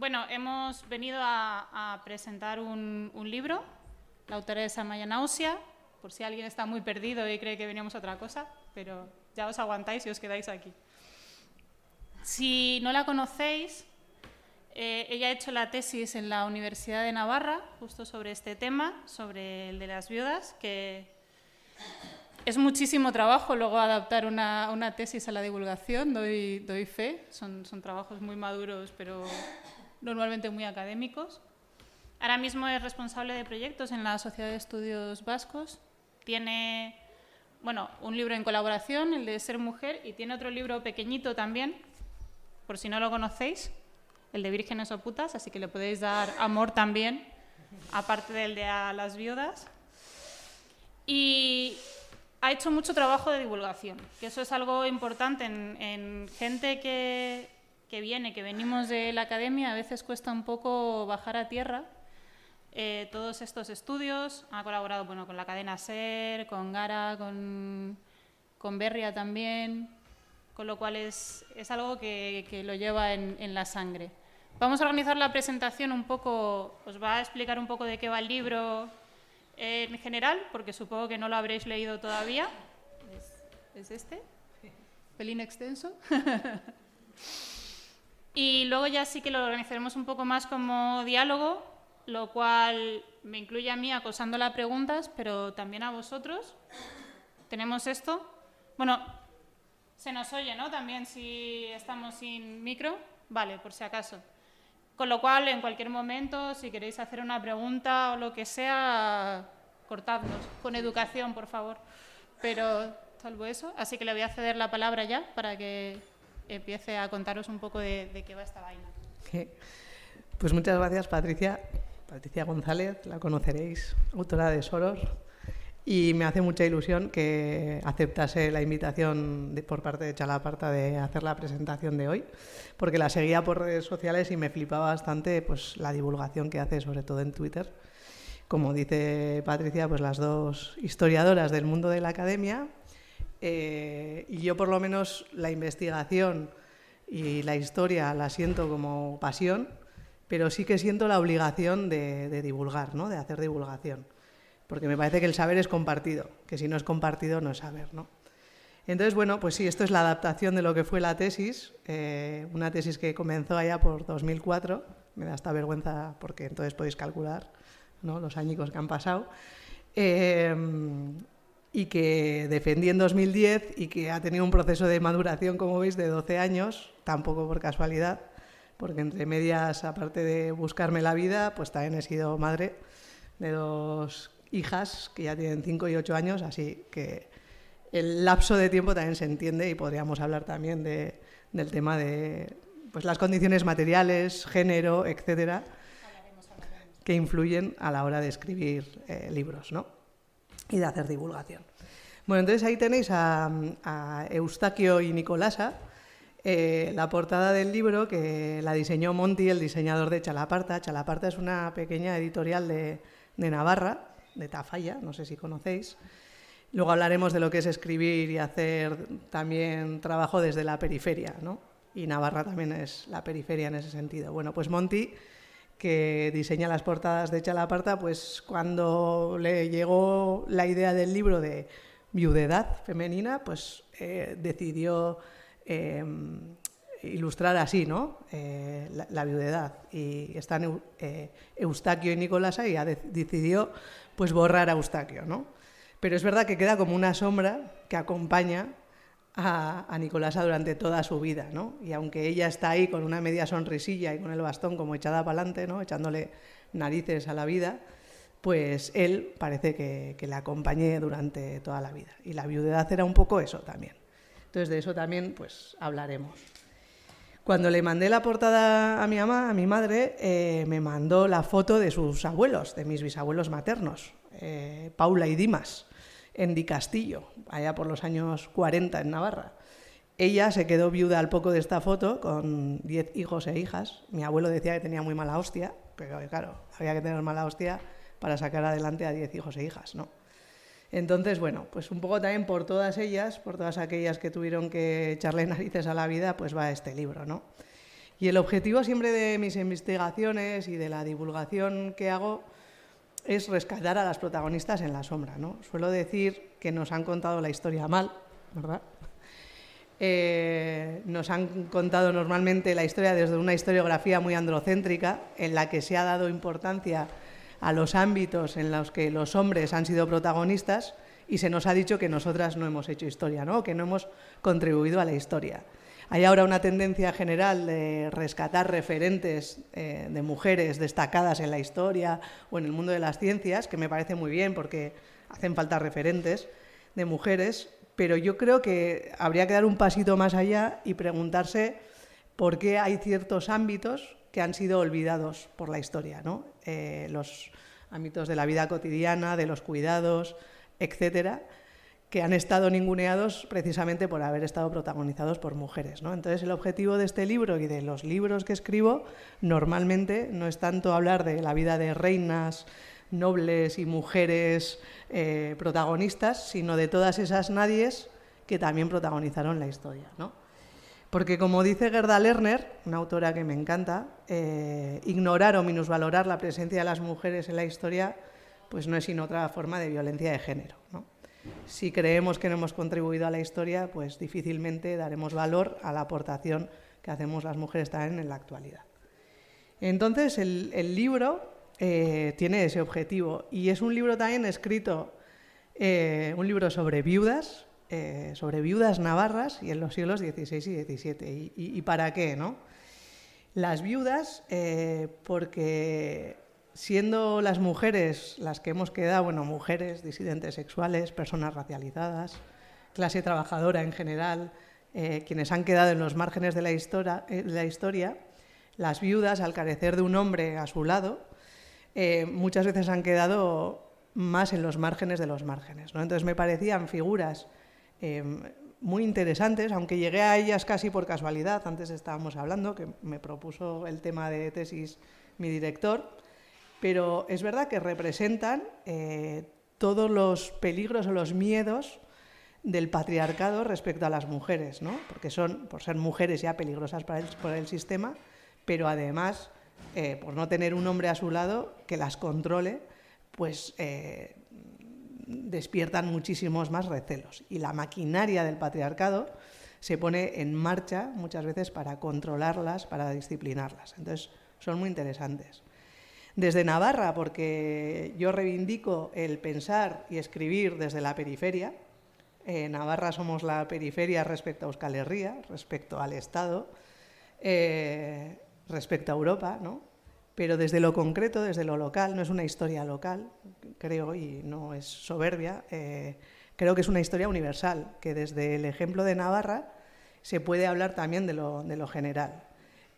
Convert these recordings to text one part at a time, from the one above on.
Bueno, hemos venido a, presentar un, libro. La autora es Amaya Náusea, por si alguien está muy perdido y cree que veníamos a otra cosa, pero ya os aguantáis y os quedáis aquí. Si no la conocéis, eh, ella ha hecho la tesis en la Universidad de Navarra, justo sobre este tema, sobre el de las viudas, que es muchísimo trabajo luego adaptar una, tesis a la divulgación, doy, fe, son trabajos muy maduros, pero normalmente muy académicos. Ahora mismo es responsable de proyectos en la Sociedad de Estudios Vascos. Tiene bueno, un libro en colaboración, el de Ser Mujer, y tiene otro libro pequeñito también, por si no lo conocéis, el de Vírgenes o Putas, así que le podéis dar amor también, aparte del de a las viudas. Y ha hecho mucho trabajo de divulgación, que eso es algo importante en gente que, que viene, que venimos de la academia, a veces cuesta un poco bajar a tierra eh, todos estos estudios. Ha colaborado bueno, con la cadena SER, con Gara, con, con Berria también, con lo cual es, es algo que, que, lo lleva en, en, la sangre. Vamos a organizar la presentación un poco, os va a explicar un poco de qué va el libro en general, porque supongo que no lo habréis leído todavía. ¿Es, es este? Pelín extenso. Y luego ya sí que lo organizaremos un poco más como diálogo, lo cual me incluye a mí acosándola preguntas, pero también a vosotros. Tenemos esto. Bueno, se nos oye, ¿no? También si estamos sin micro. Vale, por si acaso. Con lo cual, en cualquier momento, si queréis hacer una pregunta o lo que sea, cortadnos. Con educación, por favor. Pero salvo eso. Así que le voy a ceder la palabra ya para que empiece a contaros un poco de, qué va esta vaina. Pues muchas gracias, Patricia. Patricia González, la conoceréis, autora de Soros. Y me hace mucha ilusión que aceptase la invitación por parte de Chalaparta de hacer la presentación de hoy, porque la seguía por redes sociales y me flipaba bastante pues, la divulgación que hace, sobre todo en Twitter. Como dice Patricia, pues las dos historiadoras del mundo de la academia eh, y yo por lo menos la investigación y la historia la siento como pasión, pero sí que siento la obligación de, divulgar, ¿no? de hacer divulgación. Porque me parece que el saber es compartido, que si no es compartido no es saber. ¿no? Entonces, bueno, pues sí, esto es la adaptación de lo que fue la tesis, eh, una tesis que comenzó allá por 2004, me da esta vergüenza porque entonces podéis calcular ¿no? los añicos que han pasado. Eh, y que defendí en 2010 y que ha tenido un proceso de maduración, como veis, de 12 años, tampoco por casualidad, porque entre medias, aparte de buscarme la vida, pues también he sido madre de dos hijas que ya tienen 5 y 8 años, así que el lapso de tiempo también se entiende y podríamos hablar también de, del tema de pues, las condiciones materiales, género, etcétera, que influyen a la hora de escribir eh, libros, ¿no? Y de hacer divulgación. Bueno, entonces ahí tenéis a, Eustaquio y Nicolasa, eh, la portada del libro que la diseñó Monti, el diseñador de Chalaparta. Chalaparta es una pequeña editorial de, Navarra, de Tafalla, no sé si conocéis. Luego hablaremos de lo que es escribir y hacer también trabajo desde la periferia, ¿no? Y Navarra también es la periferia en ese sentido. Bueno, pues Monti que diseña las portadas de Chalaparta, pues cuando le llegó la idea del libro de viudedad femenina, pues eh, decidió eh, ilustrar así, ¿no? Eh, la, viudedad. Y están Eustaquio y Nicolasa y decidió pues borrar a Eustaquio, ¿no? Pero es verdad que queda como una sombra que acompaña a, Nicolasa durante toda su vida, ¿no? Y aunque ella está ahí con una media sonrisilla y con el bastón como echada para adelante, ¿no? Echándole narices a la vida, pues él parece que, le acompañé durante toda la vida. Y la viudedad era un poco eso también. Entonces de eso también pues hablaremos. Cuando le mandé la portada a mi mamá, a mi madre, eh, me mandó la foto de sus abuelos, de mis bisabuelos maternos, eh, Paula y Dimas en Di Castillo, allá por los años 40 en Navarra. Ella se quedó viuda al poco de esta foto con 10 hijos e hijas. Mi abuelo decía que tenía muy mala hostia, pero claro, había que tener mala hostia para sacar adelante a 10 hijos e hijas, ¿no? Entonces, bueno, pues un poco también por todas ellas, por todas aquellas que tuvieron que echarle narices a la vida, pues va este libro, ¿no? Y el objetivo siempre de mis investigaciones y de la divulgación que hago es rescatar a las protagonistas en la sombra. ¿no? Suelo decir que nos han contado la historia mal, ¿verdad? Eh, nos han contado normalmente la historia desde una historiografía muy androcéntrica, en la que se ha dado importancia a los ámbitos en los que los hombres han sido protagonistas y se nos ha dicho que nosotras no hemos hecho historia, ¿no? que no hemos contribuido a la historia. Hay ahora una tendencia general de rescatar referentes eh, de mujeres destacadas en la historia o en el mundo de las ciencias, que me parece muy bien porque hacen falta referentes de mujeres, pero yo creo que habría que dar un pasito más allá y preguntarse por qué hay ciertos ámbitos que han sido olvidados por la historia, ¿no? Eh, los ámbitos de la vida cotidiana, de los cuidados, etcétera, que han estado ninguneados precisamente por haber estado protagonizados por mujeres. ¿no? Entonces, el objetivo de este libro y de los libros que escribo normalmente no es tanto hablar de la vida de reinas, nobles y mujeres eh, protagonistas, sino de todas esas nadies que también protagonizaron la historia. ¿no? Porque como dice Gerda Lerner, una autora que me encanta, eh, ignorar o minusvalorar la presencia de las mujeres en la historia pues no es sino otra forma de violencia de género. Si creemos que no hemos contribuido a la historia, pues difícilmente daremos valor a la aportación que hacemos las mujeres también en la actualidad. Entonces, el, libro eh, tiene ese objetivo. Y es un libro también escrito, eh, un libro sobre viudas, eh, sobre viudas navarras y en los siglos XVI y XVII. ¿Y, para qué? No? Las viudas, porque siendo las mujeres las que hemos quedado, bueno, mujeres, disidentes sexuales, personas racializadas, clase trabajadora en general, quienes han quedado en los márgenes de la, historia, la historia, las viudas, al carecer de un hombre a su lado, eh, muchas veces han quedado más en los márgenes de los márgenes. ¿no? Entonces me parecían figuras eh, muy interesantes, aunque llegué a ellas casi por casualidad, antes estábamos hablando, que me propuso el tema de tesis mi director, pero es verdad que representan eh, todos los peligros o los miedos del patriarcado respecto a las mujeres, ¿no? porque son, por ser mujeres ya peligrosas para por el sistema, pero además eh, por no tener un hombre a su lado que las controle, pues eh, despiertan muchísimos más recelos. Y la maquinaria del patriarcado se pone en marcha muchas veces para controlarlas, para disciplinarlas. Entonces, son muy interesantes. Desde Navarra, porque yo reivindico el pensar y escribir desde la periferia. Eh, Navarra somos la periferia respecto a Euskal Herria, respecto al Estado respecto a Europa, ¿no? pero desde lo concreto, desde lo local, no es una historia local, creo, y no es soberbia, eh, creo que es una historia universal, que desde el ejemplo de Navarra se puede hablar también de lo, de lo general.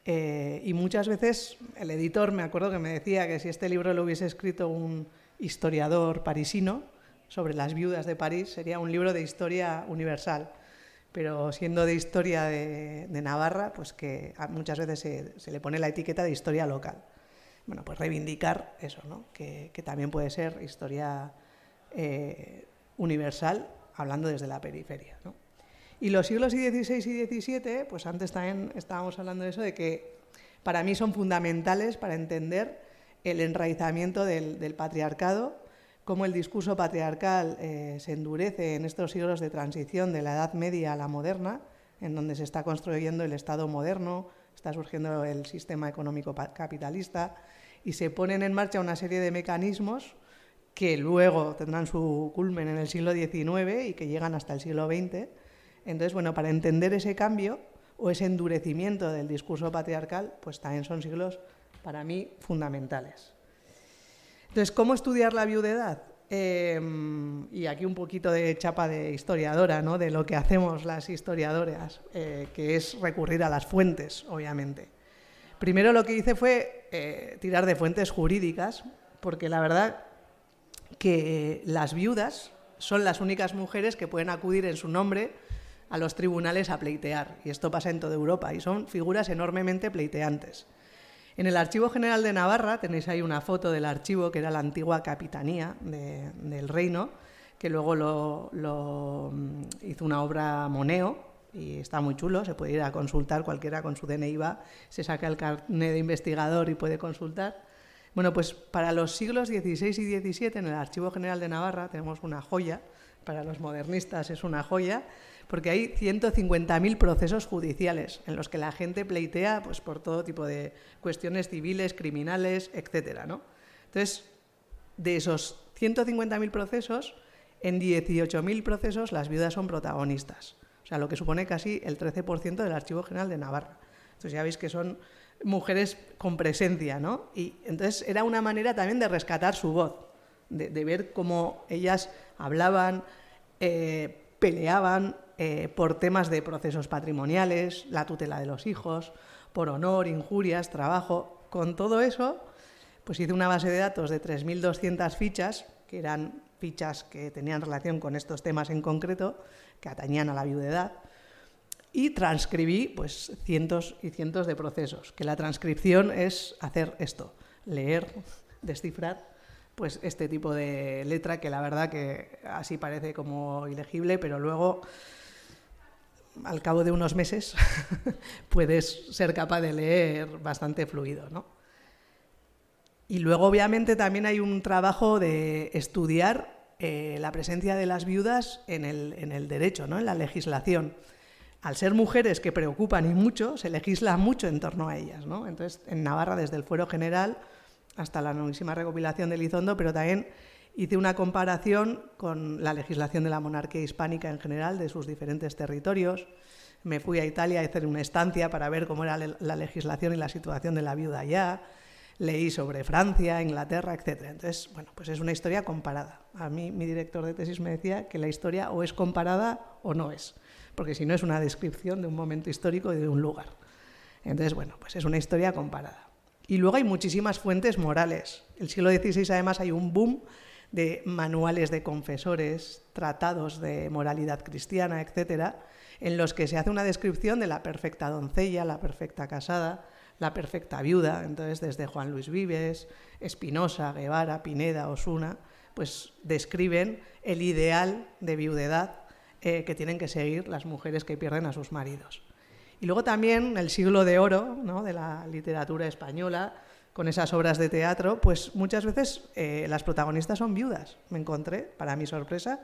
Eh, y muchas veces el editor me acuerdo que me decía que si este libro lo hubiese escrito un historiador parisino sobre las viudas de París, sería un libro de historia universal pero siendo de historia de, Navarra, pues que muchas veces se, le pone la etiqueta de historia local. Bueno, pues reivindicar eso, ¿no? que, también puede ser historia eh, universal, hablando desde la periferia. ¿no? Y los siglos XVI y XVII, pues antes también estábamos hablando de eso, de que para mí son fundamentales para entender el enraizamiento del patriarcado cómo el discurso patriarcal eh, se endurece en estos siglos de transición de la Edad Media a la moderna, en donde se está construyendo el Estado moderno, está surgiendo el sistema económico capitalista y se ponen en marcha una serie de mecanismos que luego tendrán su culmen en el siglo XIX y que llegan hasta el siglo XX. Entonces, bueno, para entender ese cambio o ese endurecimiento del discurso patriarcal, pues también son siglos para mí fundamentales. Entonces, ¿cómo estudiar la viudedad? Em, y aquí un poquito de chapa de historiadora, ¿no? de lo que hacemos las historiadoras, eh, que es recurrir a las fuentes, obviamente. Primero lo que hice fue eh, tirar de fuentes jurídicas, porque la verdad que las viudas son las únicas mujeres que pueden acudir en su nombre a los tribunales a pleitear, y esto pasa en toda Europa, y son figuras enormemente pleiteantes. En el Archivo General de Navarra tenéis ahí una foto del archivo que era la antigua capitanía del reino, que luego lo, mm, hizo una obra Moneo, y está muy chulo, se puede ir a consultar cualquiera con su DNI va, se saca el carnet de investigador y puede consultar. Bueno, pues para los siglos XVI y XVII en el Archivo General de Navarra tenemos una joya, para los modernistas es una joya, porque hay 150.000 procesos judiciales en los que la gente pleitea pues, por todo tipo de cuestiones civiles, criminales, etc. ¿no? Entonces, de esos 150.000 procesos, en 18.000 procesos las viudas son protagonistas, o sea, lo que supone casi el 13% del Archivo General de Navarra. Entonces ya veis que son mujeres con presencia, ¿no? Y entonces era una manera también de rescatar su voz, de, ver cómo ellas hablaban, eh, peleaban eh, por temas de procesos patrimoniales, la tutela de los hijos, por honor, injurias, trabajo. Con todo eso, pues hice una base de datos de 3.200 fichas, que eran fichas que tenían relación con estos temas en concreto, que atañían a la viudedad, y transcribí pues cientos y cientos de procesos, que la transcripción es hacer esto, leer, descifrar pues este tipo de letra que la verdad que así parece como ilegible, pero luego al cabo de unos meses puedes ser capaz de leer bastante fluido, ¿no? Y luego obviamente también hay un trabajo de estudiar eh, la presencia de las viudas en el, en el derecho, ¿no? en la legislación al ser mujeres que preocupan y mucho, se legisla mucho en torno a ellas. ¿no? Entonces, en Navarra, desde el Fuero General hasta la nuevísima recopilación de Lizondo, pero también hice una comparación con la legislación de la monarquía hispánica en general, de sus diferentes territorios. Me fui a Italia a hacer una estancia para ver cómo era la legislación y la situación de la viuda allá. Leí sobre Francia, Inglaterra, etc. Entonces, bueno, pues es una historia comparada. A mí mi director de tesis me decía que la historia o es comparada o no es porque si no es una descripción de un momento histórico y de un lugar. Entonces, bueno, pues es una historia comparada. Y luego hay muchísimas fuentes morales. El siglo XVI además hay un boom de manuales de confesores, tratados de moralidad cristiana, etcétera, en los que se hace una descripción de la perfecta doncella, la perfecta casada, la perfecta viuda. Entonces, desde Juan Luis Vives, Espinosa, Guevara, Pineda, Osuna, pues describen el ideal de viudedad eh, que tienen que seguir las mujeres que pierden a sus maridos. Y luego también el siglo de oro de la literatura española, con esas obras de teatro, pues muchas veces eh, las protagonistas son viudas. Me encontré, para mi sorpresa,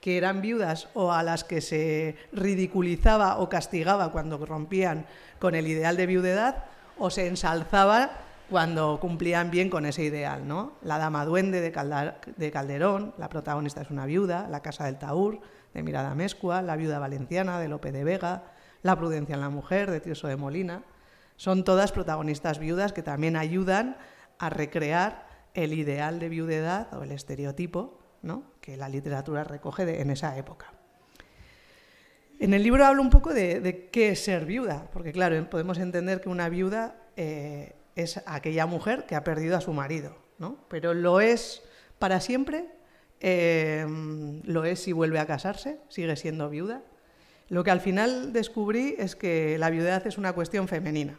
que eran viudas o a las que se ridiculizaba o castigaba cuando rompían con el ideal de viudedad o se ensalzaba cuando cumplían bien con ese ideal. ¿no? La Dama Duende de Calderón, la protagonista es una viuda, La Casa del Taur, de Mirada Mescua, La viuda valenciana de Lope de Vega, La prudencia en la mujer de Tirso de Molina. Son todas protagonistas viudas que también ayudan a recrear el ideal de viudedad o el estereotipo ¿no? que la literatura recoge en esa época. En el libro hablo un poco de, qué es ser viuda, porque claro, podemos entender que una viuda eh, es aquella mujer que ha perdido a su marido, ¿no? pero lo es para siempre Em, lo es si vuelve a casarse, sigue siendo viuda. Lo que al final descubrí es que la viudedad es una cuestión femenina.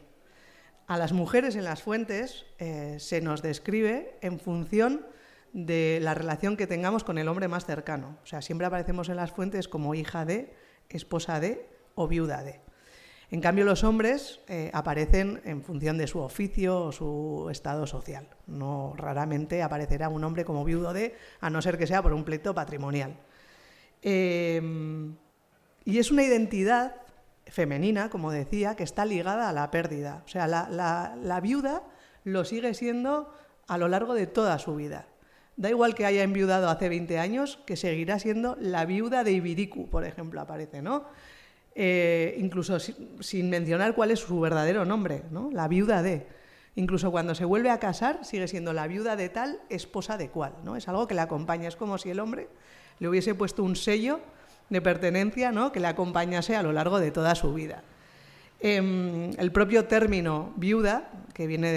A las mujeres en las fuentes eh, se nos describe en función de la relación que tengamos con el hombre más cercano. O sea, siempre aparecemos en las fuentes como hija de, esposa de o viuda de. En cambio, los hombres eh, aparecen en función de su oficio o su estado social. No raramente aparecerá un hombre como viudo de, a no ser que sea por un pleito patrimonial. Em, y es una identidad femenina, como decía, que está ligada a la pérdida. O sea, la, viuda lo sigue siendo a lo largo de toda su vida. Da igual que haya enviudado hace 20 años, que seguirá siendo la viuda de Ibiricu, por ejemplo, aparece, ¿no? Eh, incluso sin, mencionar cuál es su verdadero nombre, ¿no? la viuda de. Incluso cuando se vuelve a casar, sigue siendo la viuda de tal, esposa de cual. ¿no? Es algo que le acompaña, es como si el hombre le hubiese puesto un sello de pertenencia ¿no? que le acompañase a lo largo de toda su vida. Em, el propio término viuda, que viene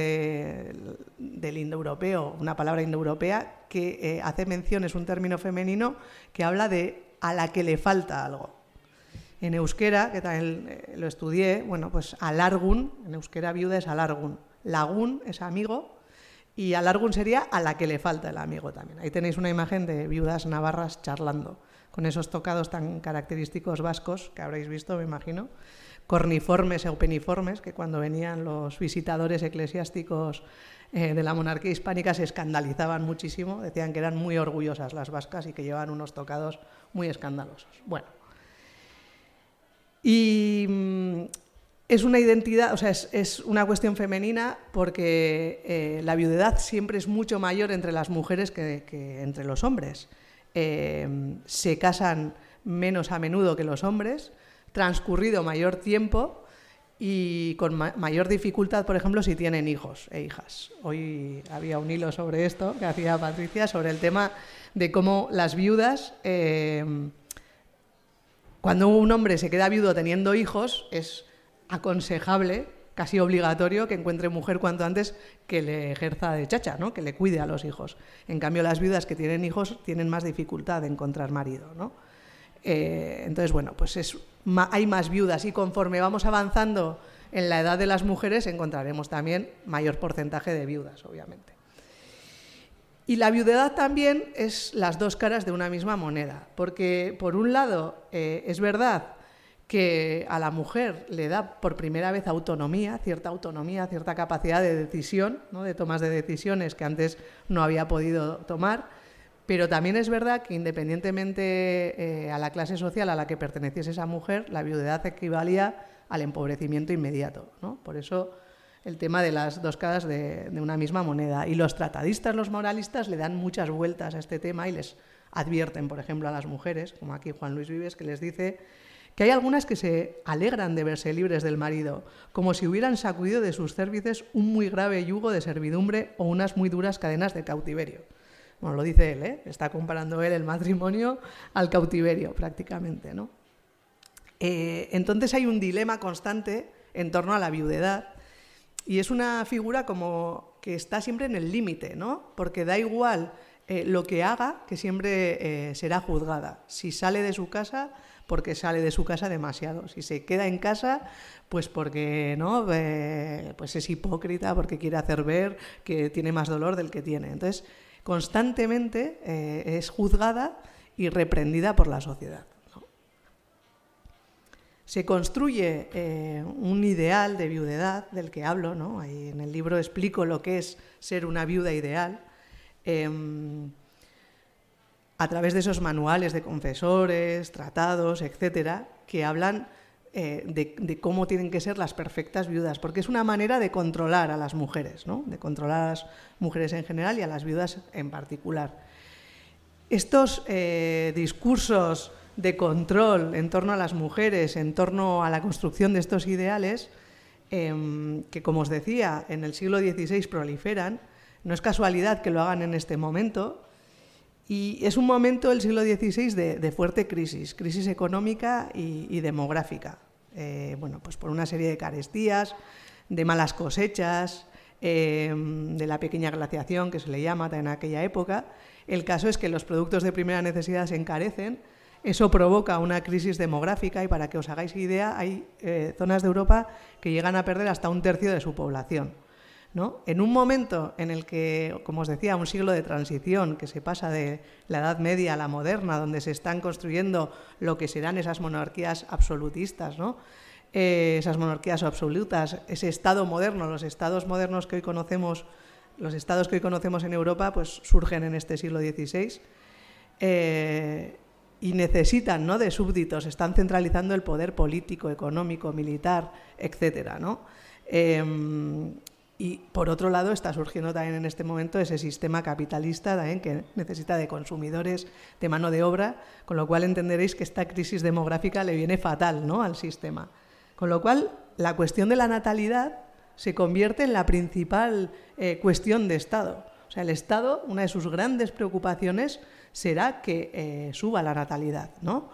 del indoeuropeo, una palabra indoeuropea, que eh, hace mención, es un término femenino que habla de a la que le falta algo. En euskera, que también eh, lo estudié, bueno, pues alargun, en euskera viuda es alargun, lagún es amigo y alargun sería a la que le falta el amigo también. Ahí tenéis una imagen de viudas navarras charlando, con esos tocados tan característicos vascos que habréis visto, me imagino, corniformes o peniformes, que cuando venían los visitadores eclesiásticos eh, de la monarquía hispánica se escandalizaban muchísimo, decían que eran muy orgullosas las vascas y que llevaban unos tocados muy escandalosos. Bueno, y mm, es una identidad, o sea, es, una cuestión femenina porque eh, la viudedad siempre es mucho mayor entre las mujeres que, entre los hombres. Eh, se casan menos a menudo que los hombres, transcurrido mayor tiempo y con mayor dificultad, por ejemplo, si tienen hijos e hijas. Hoy había un hilo sobre esto que hacía Patricia, sobre el tema de cómo las viudas eh, cuando un hombre se queda viudo teniendo hijos, es aconsejable, casi obligatorio, que encuentre mujer cuanto antes que le ejerza de chacha, ¿no? que le cuide a los hijos. En cambio, las viudas que tienen hijos tienen más dificultad de encontrar marido. ¿no? Eh, entonces, bueno, pues es, hay más viudas y conforme vamos avanzando en la edad de las mujeres encontraremos también mayor porcentaje de viudas, obviamente. Y la viudedad también es las dos caras de una misma moneda, porque por un lado eh, es verdad que a la mujer le da por primera vez autonomía, cierta autonomía, cierta capacidad de decisión, ¿no? de tomas de decisiones que antes no había podido tomar, pero también es verdad que independientemente eh, a la clase social a la que perteneciese esa mujer, la viudedad equivalía al empobrecimiento inmediato. ¿no? Por eso el tema de las dos caras de, una misma moneda. Y los tratadistas, los moralistas, le dan muchas vueltas a este tema y les advierten, por ejemplo, a las mujeres, como aquí Juan Luis Vives, que les dice que hay algunas que se alegran de verse libres del marido, como si hubieran sacudido de sus cérvices un muy grave yugo de servidumbre o unas muy duras cadenas de cautiverio. Bueno, lo dice él, ¿eh? está comparando él el matrimonio al cautiverio prácticamente. ¿no? Eh, entonces hay un dilema constante en torno a la viudedad y es una figura como que está siempre en el límite, ¿no? Porque da igual eh, lo que haga, que siempre será juzgada. Si sale de su casa, porque sale de su casa demasiado. Si se queda en casa, pues porque no, eh, pues es hipócrita, porque quiere hacer ver que tiene más dolor del que tiene. Entonces, constantemente es juzgada y reprendida por la sociedad se construye eh, un ideal de viudedad del que hablo, ¿no? En el libro explico lo que es ser una viuda ideal, em, a través de esos manuales de confesores, tratados, etcétera, que hablan eh, de, cómo tienen que ser las perfectas viudas, porque es una manera de controlar a las mujeres, ¿no? de controlar a las mujeres en general y a las viudas en particular. Estos eh, discursos de control en torno a las mujeres, en torno a la construcción de estos ideales, em, que como os decía, en el siglo XVI proliferan. No es casualidad que lo hagan en este momento. Y es un momento, el siglo XVI, de, fuerte crisis, crisis económica y, demográfica. Eh, bueno, pues por una serie de carestías, de malas cosechas, em, de la pequeña glaciación que se le llama en aquella época. El caso es que los productos de primera necesidad se encarecen eso provoca una crisis demográfica y para que os hagáis idea, hay eh, zonas de Europa que llegan a perder hasta un tercio de su población. ¿No? En un momento en el que, como os decía, un siglo de transición que se pasa de la Edad Media a la moderna, donde se están construyendo lo que serán esas monarquías absolutistas, ¿no? Eh, esas monarquías absolutas, ese Estado moderno, los estados modernos que hoy conocemos, los estados que hoy conocemos en Europa, pues surgen en este siglo XVI y necesitan ¿no? de súbditos, están centralizando el poder político, económico, militar, etc. ¿no? Em, y por otro lado está surgiendo también en este momento ese sistema capitalista también que necesita de consumidores, de mano de obra, con lo cual entenderéis que esta crisis demográfica le viene fatal ¿no? al sistema. Con lo cual la cuestión de la natalidad se convierte en la principal eh, cuestión de Estado. O sea, el Estado, una de sus grandes preocupaciones será que eh, suba la natalidad, ¿no?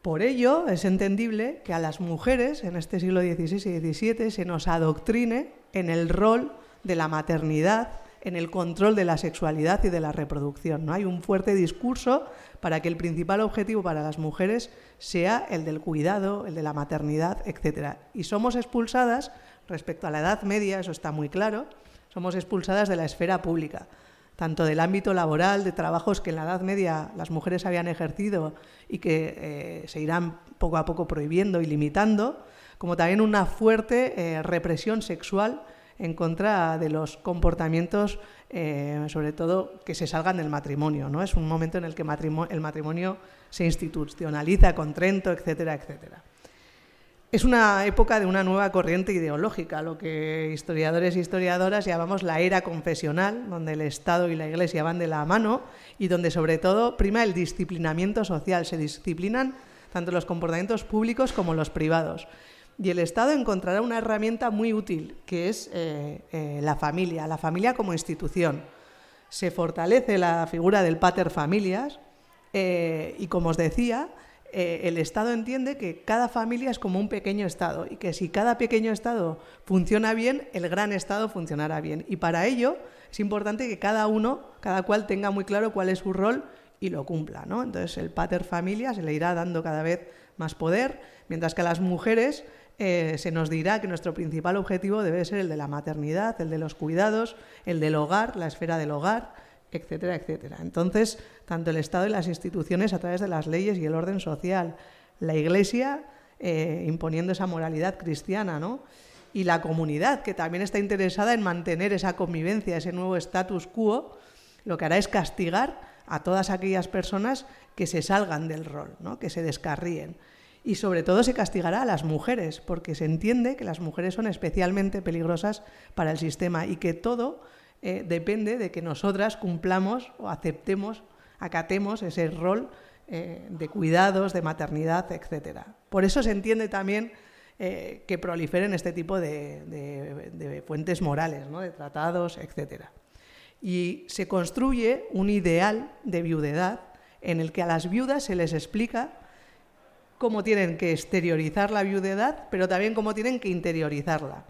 Por ello, es entendible que a las mujeres en este siglo XVI y XVII se nos adoctrine en el rol de la maternidad, en el control de la sexualidad y de la reproducción. ¿no? Hay un fuerte discurso para que el principal objetivo para las mujeres sea el del cuidado, el de la maternidad, etc. Y somos expulsadas, respecto a la Edad Media, eso está muy claro, somos expulsadas de la esfera pública tanto del ámbito laboral, de trabajos que en la Edad Media las mujeres habían ejercido y que eh, se irán poco a poco prohibiendo y limitando, como también una fuerte eh, represión sexual en contra de los comportamientos, eh, sobre todo que se salgan del matrimonio. ¿no? Es un momento en el que el matrimonio se institucionaliza con Trento, etcétera, etcétera. Es una época de una nueva corriente ideológica, lo que historiadores e historiadoras llamamos la era confesional, donde el Estado y la Iglesia van de la mano y donde sobre todo prima el disciplinamiento social. Se disciplinan tanto los comportamientos públicos como los privados. Y el Estado encontrará una herramienta muy útil, que es eh, eh, la familia, la familia como institución. Se fortalece la figura del pater familias eh, y, como os decía, el Estado entiende que cada familia es como un pequeño Estado y que si cada pequeño Estado funciona bien, el gran Estado funcionará bien. Y para ello es importante que cada uno, cada cual tenga muy claro cuál es su rol y lo cumpla. ¿no? Entonces el pater familia se le irá dando cada vez más poder, mientras que a las mujeres eh, se nos dirá que nuestro principal objetivo debe ser el de la maternidad, el de los cuidados, el del hogar, la esfera del hogar etcétera, etcétera. Entonces, tanto el Estado y las instituciones a través de las leyes y el orden social, la Iglesia eh, imponiendo esa moralidad cristiana, ¿no? Y la comunidad, que también está interesada en mantener esa convivencia, ese nuevo status quo, lo que hará es castigar a todas aquellas personas que se salgan del rol, ¿no? que se descarríen. Y sobre todo se castigará a las mujeres, porque se entiende que las mujeres son especialmente peligrosas para el sistema y que todo eh, depende de que nosotras cumplamos o aceptemos, acatemos ese rol eh, de cuidados, de maternidad, etc. Por eso se entiende también eh, que proliferen este tipo de, fuentes morales, de tratados, etc. Y se construye un ideal de viudedad en el que a las viudas se les explica cómo tienen que exteriorizar la viudedad, pero también cómo tienen que interiorizarla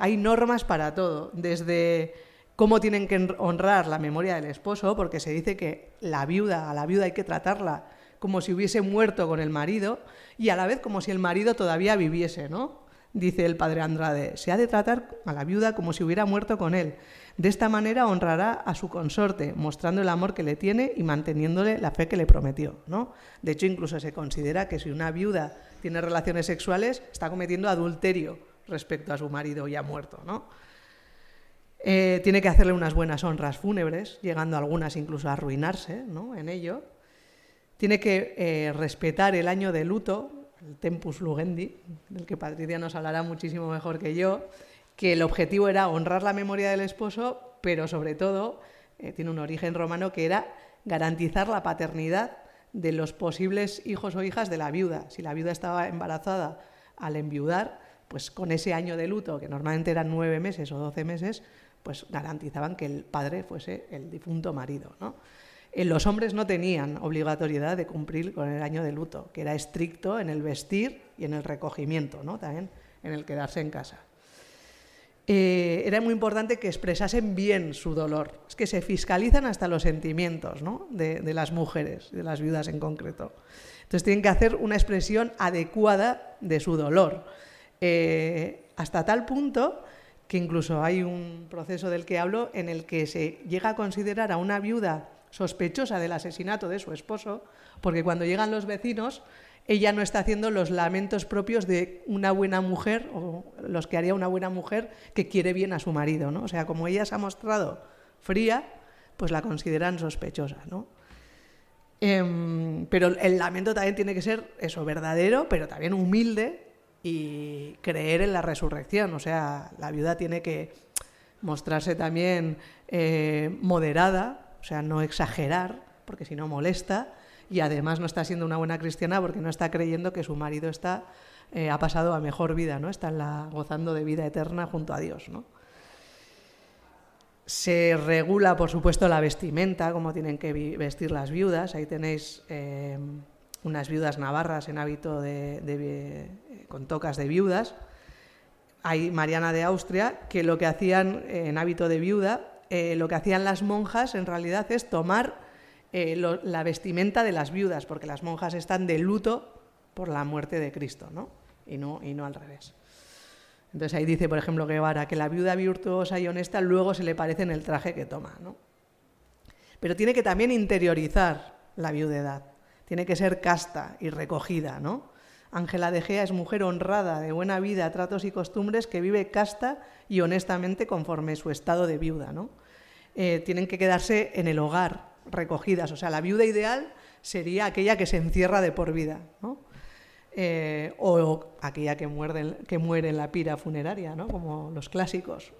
hay normas para todo, desde cómo tienen que honrar la memoria del esposo, porque se dice que la viuda, a la viuda hay que tratarla como si hubiese muerto con el marido y a la vez como si el marido todavía viviese, ¿no? Dice el padre Andrade, se ha de tratar a la viuda como si hubiera muerto con él. De esta manera honrará a su consorte, mostrando el amor que le tiene y manteniéndole la fe que le prometió, ¿no? De hecho, incluso se considera que si una viuda tiene relaciones sexuales, está cometiendo adulterio, respecto a su marido ya muerto, ¿no? Eh, tiene que hacerle unas buenas honras fúnebres, llegando algunas incluso a arruinarse ¿no? en ello. Tiene que eh, respetar el año de luto, el tempus lugendi, del que Patricia nos hablará muchísimo mejor que yo, que el objetivo era honrar la memoria del esposo, pero sobre todo eh, tiene un origen romano que era garantizar la paternidad de los posibles hijos o hijas de la viuda. Si la viuda estaba embarazada al enviudar, pues con ese año de luto, que normalmente eran nueve meses o doce meses, pues garantizaban que el padre fuese el difunto marido. ¿no? Eh, los hombres no tenían obligatoriedad de cumplir con el año de luto, que era estricto en el vestir y en el recogimiento, ¿no? también en el quedarse en casa. Eh, era muy importante que expresasen bien su dolor. Es que se fiscalizan hasta los sentimientos ¿no? de, las mujeres, de las viudas en concreto. Entonces tienen que hacer una expresión adecuada de su dolor. Eh, hasta tal punto que incluso hay un proceso del que hablo en el que se llega a considerar a una viuda sospechosa del asesinato de su esposo, porque cuando llegan los vecinos, ella no está haciendo los lamentos propios de una buena mujer o los que haría una buena mujer que quiere bien a su marido, ¿no? O sea, como ella se ha mostrado fría, pues la consideran sospechosa, ¿no? Em, pero el lamento también tiene que ser eso, verdadero, pero también humilde y creer en la resurrección. O sea, la viuda tiene que mostrarse también eh, moderada, o sea, no exagerar, porque si no molesta, y además no está siendo una buena cristiana porque no está creyendo que su marido está, eh, ha pasado a mejor vida, ¿no? está la, gozando de vida eterna junto a Dios. ¿no? Se regula, por supuesto, la vestimenta, cómo tienen que vestir las viudas. Ahí tenéis eh, unas viudas navarras en hábito de, con tocas de viudas. Hay Mariana de Austria, que lo que hacían eh, en hábito de viuda, eh, lo que hacían las monjas en realidad es tomar eh, la vestimenta de las viudas, porque las monjas están de luto por la muerte de Cristo, ¿no? Y no, y no al revés. Entonces ahí dice, por ejemplo, Guevara, que la viuda virtuosa y honesta luego se le parece en el traje que toma. ¿no? Pero tiene que también interiorizar la viudedad, tiene que ser casta y recogida. ¿no? Ángela de Gea es mujer honrada, de buena vida, tratos y costumbres, que vive casta y honestamente conforme su estado de viuda. ¿no? Eh, tienen que quedarse en el hogar, recogidas. O sea, la viuda ideal sería aquella que se encierra de por vida. ¿no? Eh, o aquella que, que muere en la pira funeraria, ¿no? como los clásicos.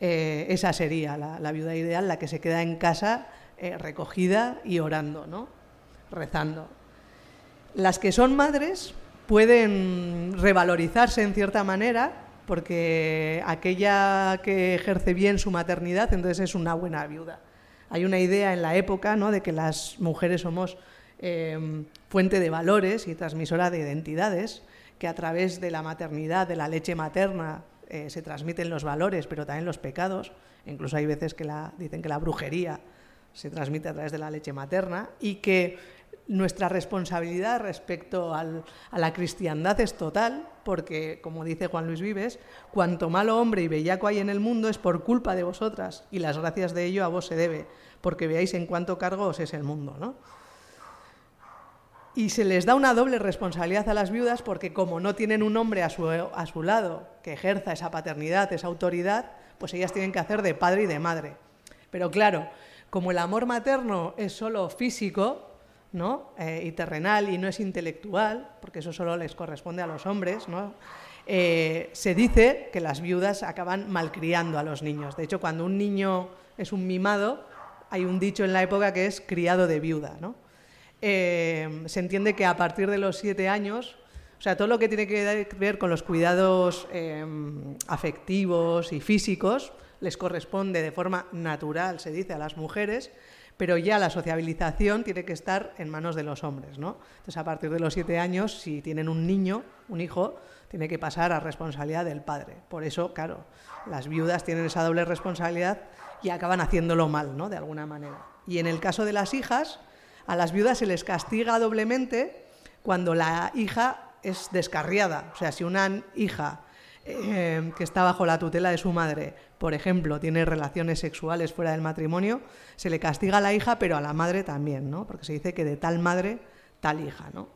Eh, esa sería la, viuda ideal, la que se queda en casa eh, recogida y orando, ¿no? rezando. Las que son madres pueden revalorizarse en cierta manera, porque aquella que ejerce bien su maternidad, entonces es una buena viuda. Hay una idea en la época ¿no? de que las mujeres somos Em, fuente de valores y transmisora de identidades, que a través de la maternidad, de la leche materna, eh, se transmiten los valores, pero también los pecados. Incluso hay veces que la, dicen que la brujería se transmite a través de la leche materna y que nuestra responsabilidad respecto a la cristiandad es total, porque, como dice Juan Luis Vives, cuanto malo hombre y bellaco hay en el mundo es por culpa de vosotras, y las gracias de ello a vos se debe, porque veáis en cuánto cargo os es el mundo. ¿no? Y se les da una doble responsabilidad a las viudas porque como no tienen un hombre a su, a su lado que ejerza esa paternidad, esa autoridad, pues ellas tienen que hacer de padre y de madre. Pero claro, como el amor materno es solo físico ¿no? Eh, y terrenal y no es intelectual, porque eso solo les corresponde a los hombres, ¿no? Eh, se dice que las viudas acaban malcriando a los niños. De hecho, cuando un niño es un mimado, hay un dicho en la época que es criado de viuda. ¿no? Eh, se entiende que a partir de los siete años, o sea, todo lo que tiene que ver con los cuidados eh, afectivos y físicos les corresponde de forma natural, se dice, a las mujeres, pero ya la sociabilización tiene que estar en manos de los hombres, ¿no? Entonces, a partir de los siete años, si tienen un niño, un hijo, tiene que pasar a responsabilidad del padre. Por eso, claro, las viudas tienen esa doble responsabilidad y acaban haciéndolo mal, ¿no? De alguna manera. Y en el caso de las hijas, a las viudas se les castiga doblemente cuando la hija es descarriada. O sea, si una hija eh, que está bajo la tutela de su madre, por ejemplo, tiene relaciones sexuales fuera del matrimonio, se le castiga a la hija, pero a la madre también, ¿no? Porque se dice que de tal madre, tal hija, ¿no?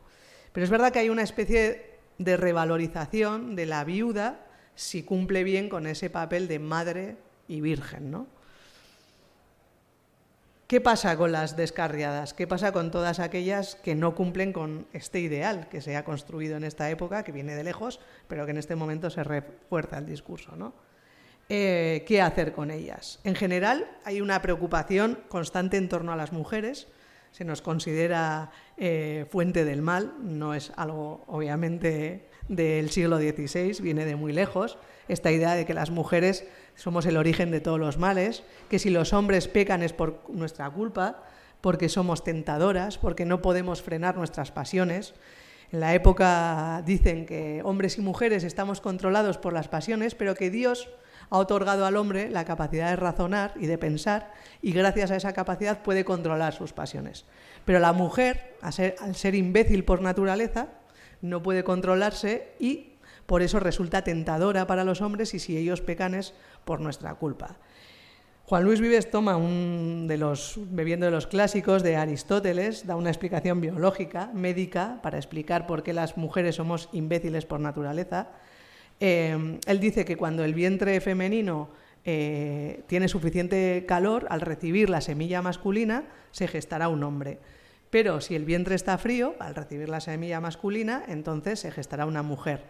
Pero es verdad que hay una especie de revalorización de la viuda si cumple bien con ese papel de madre y virgen, ¿no? ¿Qué pasa con las descarriadas? ¿Qué pasa con todas aquellas que no cumplen con este ideal que se ha construido en esta época, que viene de lejos, pero que en este momento se refuerza el discurso? Eh, ¿Qué hacer con ellas? En general, hay una preocupación constante en torno a las mujeres. Se nos considera eh, fuente del mal, no es algo obviamente del siglo XVI, viene de muy lejos. Esta idea de que las mujeres somos el origen de todos los males, que si los hombres pecan es por nuestra culpa, porque somos tentadoras, porque no podemos frenar nuestras pasiones. En la época dicen que hombres y mujeres estamos controlados por las pasiones, pero que Dios ha otorgado al hombre la capacidad de razonar y de pensar, y gracias a esa capacidad puede controlar sus pasiones. Pero la mujer, al ser, imbécil por naturaleza, no puede controlarse y por eso resulta tentadora para los hombres y si ellos pecan es por nuestra culpa. Juan Luis Vives toma un de los, bebiendo de los clásicos de Aristóteles, da una explicación biológica, médica, para explicar por qué las mujeres somos imbéciles por naturaleza. Eh, él dice que cuando el vientre femenino eh, tiene suficiente calor, al recibir la semilla masculina, se gestará un hombre. Pero si el vientre está frío, al recibir la semilla masculina, entonces se gestará una mujer.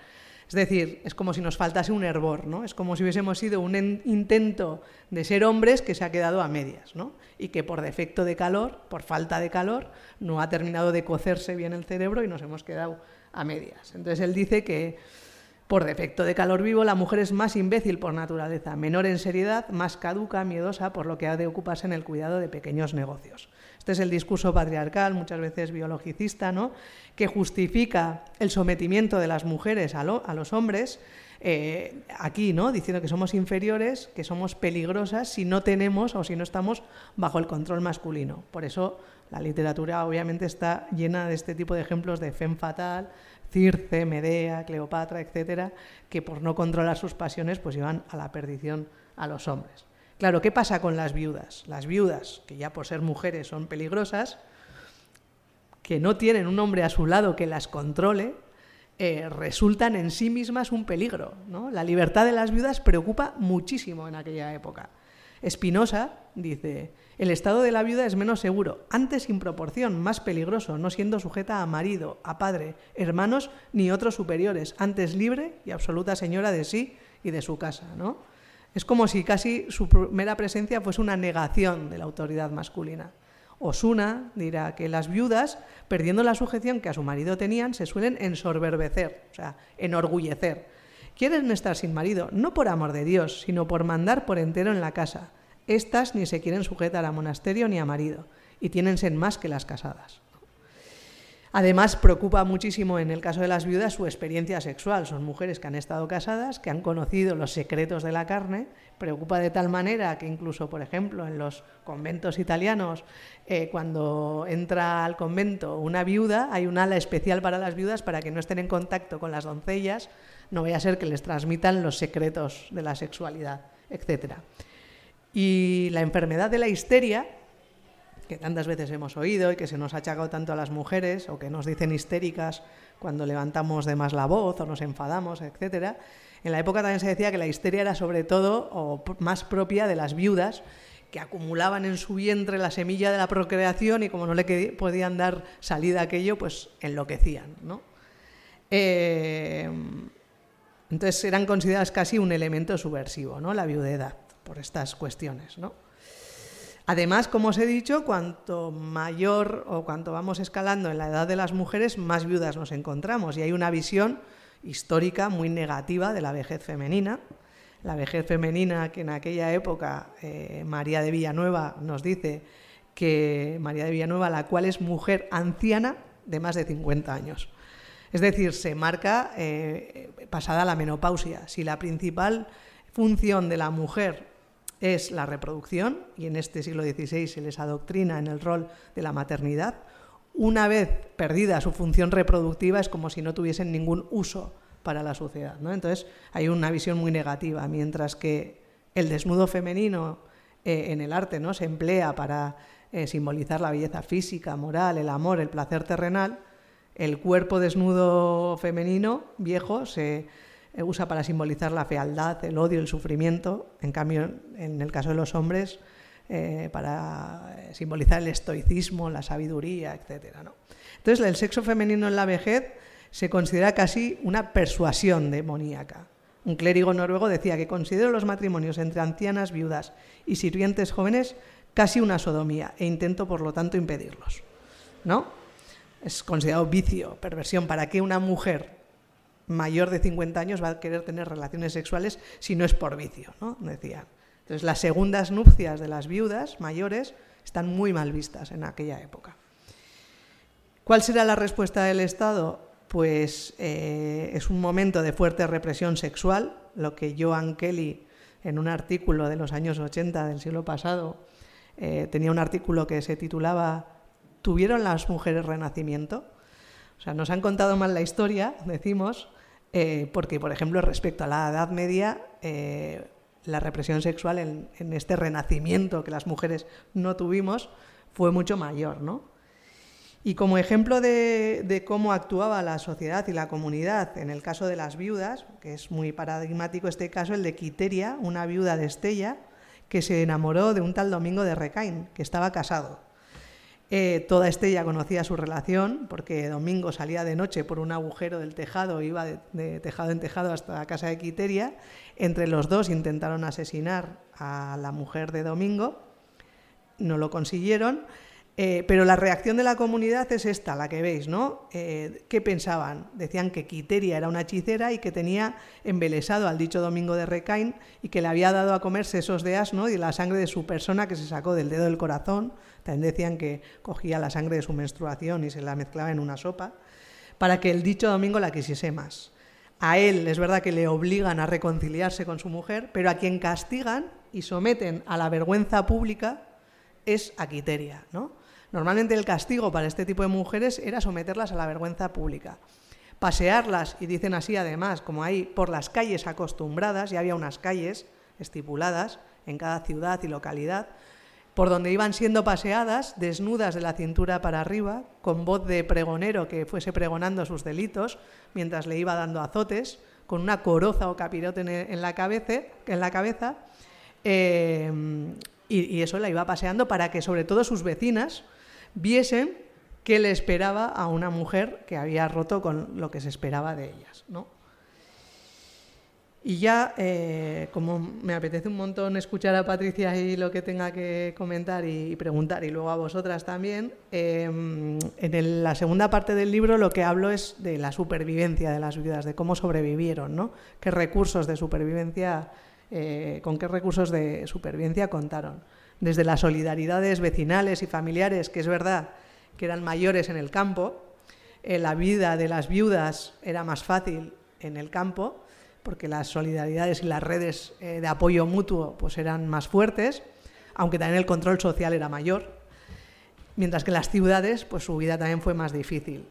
Es decir, es como si nos faltase un hervor, ¿no? Es como si hubiésemos sido un intento de ser hombres que se ha quedado a medias, ¿no? Y que por defecto de calor, por falta de calor, no ha terminado de cocerse bien el cerebro y nos hemos quedado a medias. Entonces él dice que por defecto de calor vivo, la mujer es más imbécil por naturaleza, menor en seriedad, más caduca, miedosa, por lo que ha de ocuparse en el cuidado de pequeños negocios. Este es el discurso patriarcal, muchas veces biologicista, ¿no? que justifica el sometimiento de las mujeres a, los hombres, eh, aquí, ¿no? diciendo que somos inferiores, que somos peligrosas si no tenemos o si no estamos bajo el control masculino. Por eso la literatura obviamente está llena de este tipo de ejemplos de femme fatal, Circe, Medea, Cleopatra, etcétera, que por no controlar sus pasiones pues llevan a la perdición a los hombres. Claro, ¿qué pasa con las viudas? Las viudas, que ya por ser mujeres son peligrosas, que no tienen un hombre a su lado que las controle, eh, resultan en sí mismas un peligro. La libertad de las viudas preocupa muchísimo en aquella época. Espinosa dice, el estado de la viuda es menos seguro, antes sin proporción, más peligroso, no siendo sujeta a marido, a padre, hermanos ni otros superiores, antes libre y absoluta señora de sí y de su casa. ¿no? Es como si casi su primera presencia fuese una negación de la autoridad masculina. Osuna dirá que las viudas, perdiendo la sujeción que a su marido tenían, se suelen ensorberbecer, o sea, enorgullecer. Quieren estar sin marido, no por amor de Dios, sino por mandar por entero en la casa estas ni se quieren sujetar a monasterio ni a marido, y tienen más que las casadas. Además, preocupa muchísimo en el caso de las viudas su experiencia sexual. Son mujeres que han estado casadas, que han conocido los secretos de la carne. Preocupa de tal manera que incluso, por ejemplo, en los conventos italianos, eh, cuando entra al convento una viuda, hay un ala especial para las viudas para que no estén en contacto con las doncellas, no vaya a ser que les transmitan los secretos de la sexualidad, etcétera. Y la enfermedad de la histeria, que tantas veces hemos oído y que se nos ha achacado tanto a las mujeres, o que nos dicen histéricas cuando levantamos de más la voz o nos enfadamos, etc. En la época también se decía que la histeria era sobre todo o más propia de las viudas que acumulaban en su vientre la semilla de la procreación y como no le podían dar salida a aquello, pues enloquecían. ¿no? Eh, entonces eran consideradas casi un elemento subversivo, ¿no? la viudedad por estas cuestiones. ¿no? Además, como os he dicho, cuanto mayor o cuanto vamos escalando en la edad de las mujeres, más viudas nos encontramos. Y hay una visión histórica muy negativa de la vejez femenina. La vejez femenina que en aquella época eh, María de Villanueva nos dice que María de Villanueva, la cual es mujer anciana de más de 50 años. Es decir, se marca eh, pasada la menopausia. Si la principal función de la mujer es la reproducción, y en este siglo XVI se les adoctrina en el rol de la maternidad. Una vez perdida su función reproductiva es como si no tuviesen ningún uso para la sociedad. ¿no? Entonces hay una visión muy negativa, mientras que el desnudo femenino eh, en el arte ¿no? se emplea para eh, simbolizar la belleza física, moral, el amor, el placer terrenal, el cuerpo desnudo femenino viejo se usa para simbolizar la fealdad, el odio, el sufrimiento. En cambio, en el caso de los hombres, eh, para eh, simbolizar el estoicismo, la sabiduría, etc. Entonces, el sexo femenino en la vejez se considera casi una persuasión demoníaca. Un clérigo noruego decía que considero los matrimonios entre ancianas viudas y sirvientes jóvenes casi una sodomía e intento, por lo tanto, impedirlos. ¿No? Es considerado vicio, perversión. ¿Para qué una mujer mayor de 50 años va a querer tener relaciones sexuales si no es por vicio, ¿no? Decían. Entonces, las segundas nupcias de las viudas mayores están muy mal vistas en aquella época. ¿Cuál será la respuesta del Estado? Pues eh, es un momento de fuerte represión sexual, lo que Joan Kelly, en un artículo de los años 80 del siglo pasado, eh, tenía un artículo que se titulaba ¿Tuvieron las mujeres renacimiento? O sea, nos han contado mal la historia, decimos, eh, porque, por ejemplo, respecto a la Edad Media, eh, la represión sexual en, este renacimiento que las mujeres no tuvimos fue mucho mayor, ¿no? Y como ejemplo de, cómo actuaba la sociedad y la comunidad en el caso de las viudas, que es muy paradigmático este caso, el de Quiteria, una viuda de Estella, que se enamoró de un tal Domingo de Recain, que estaba casado. Eh, toda Estella conocía su relación porque Domingo salía de noche por un agujero del tejado, iba de, tejado en tejado hasta la casa de Quiteria. Entre los dos intentaron asesinar a la mujer de Domingo, no lo consiguieron. Eh, pero la reacción de la comunidad es esta, la que veis, ¿no? Eh, ¿Qué pensaban? Decían que Quiteria era una hechicera y que tenía embelesado al dicho Domingo de Recain y que le había dado a comer sesos de asno y la sangre de su persona que se sacó del dedo del corazón. También decían que cogía la sangre de su menstruación y se la mezclaba en una sopa para que el dicho Domingo la quisiese más. A él es verdad que le obligan a reconciliarse con su mujer, pero a quien castigan y someten a la vergüenza pública es a Quiteria, ¿no? Normalmente el castigo para este tipo de mujeres era someterlas a la vergüenza pública. pasearlas, y dicen así además, como hay por las calles acostumbradas, ya había unas calles estipuladas en cada ciudad y localidad, por donde iban siendo paseadas, desnudas de la cintura para arriba, con voz de pregonero que fuese pregonando sus delitos, mientras le iba dando azotes, con una coroza o capirote en la cabeza, en la cabeza eh, y eso la iba paseando para que sobre todo sus vecinas viesen que le esperaba a una mujer que había roto con lo que se esperaba de ellas. ¿no? Y ya, eh, como me apetece un montón escuchar a Patricia y lo que tenga que comentar y preguntar, y luego a vosotras también, em, en la segunda parte del libro lo que hablo es de la supervivencia de las viudas, de cómo sobrevivieron, ¿no? qué recursos de supervivencia, eh, con qué recursos de supervivencia contaron. Desde las solidaridades vecinales y familiares, que es verdad que eran mayores en el campo, eh, la vida de las viudas era más fácil en el campo, porque las solidaridades y las redes eh, de apoyo mutuo pues eran más fuertes, aunque también el control social era mayor, mientras que en las ciudades pues su vida también fue más difícil.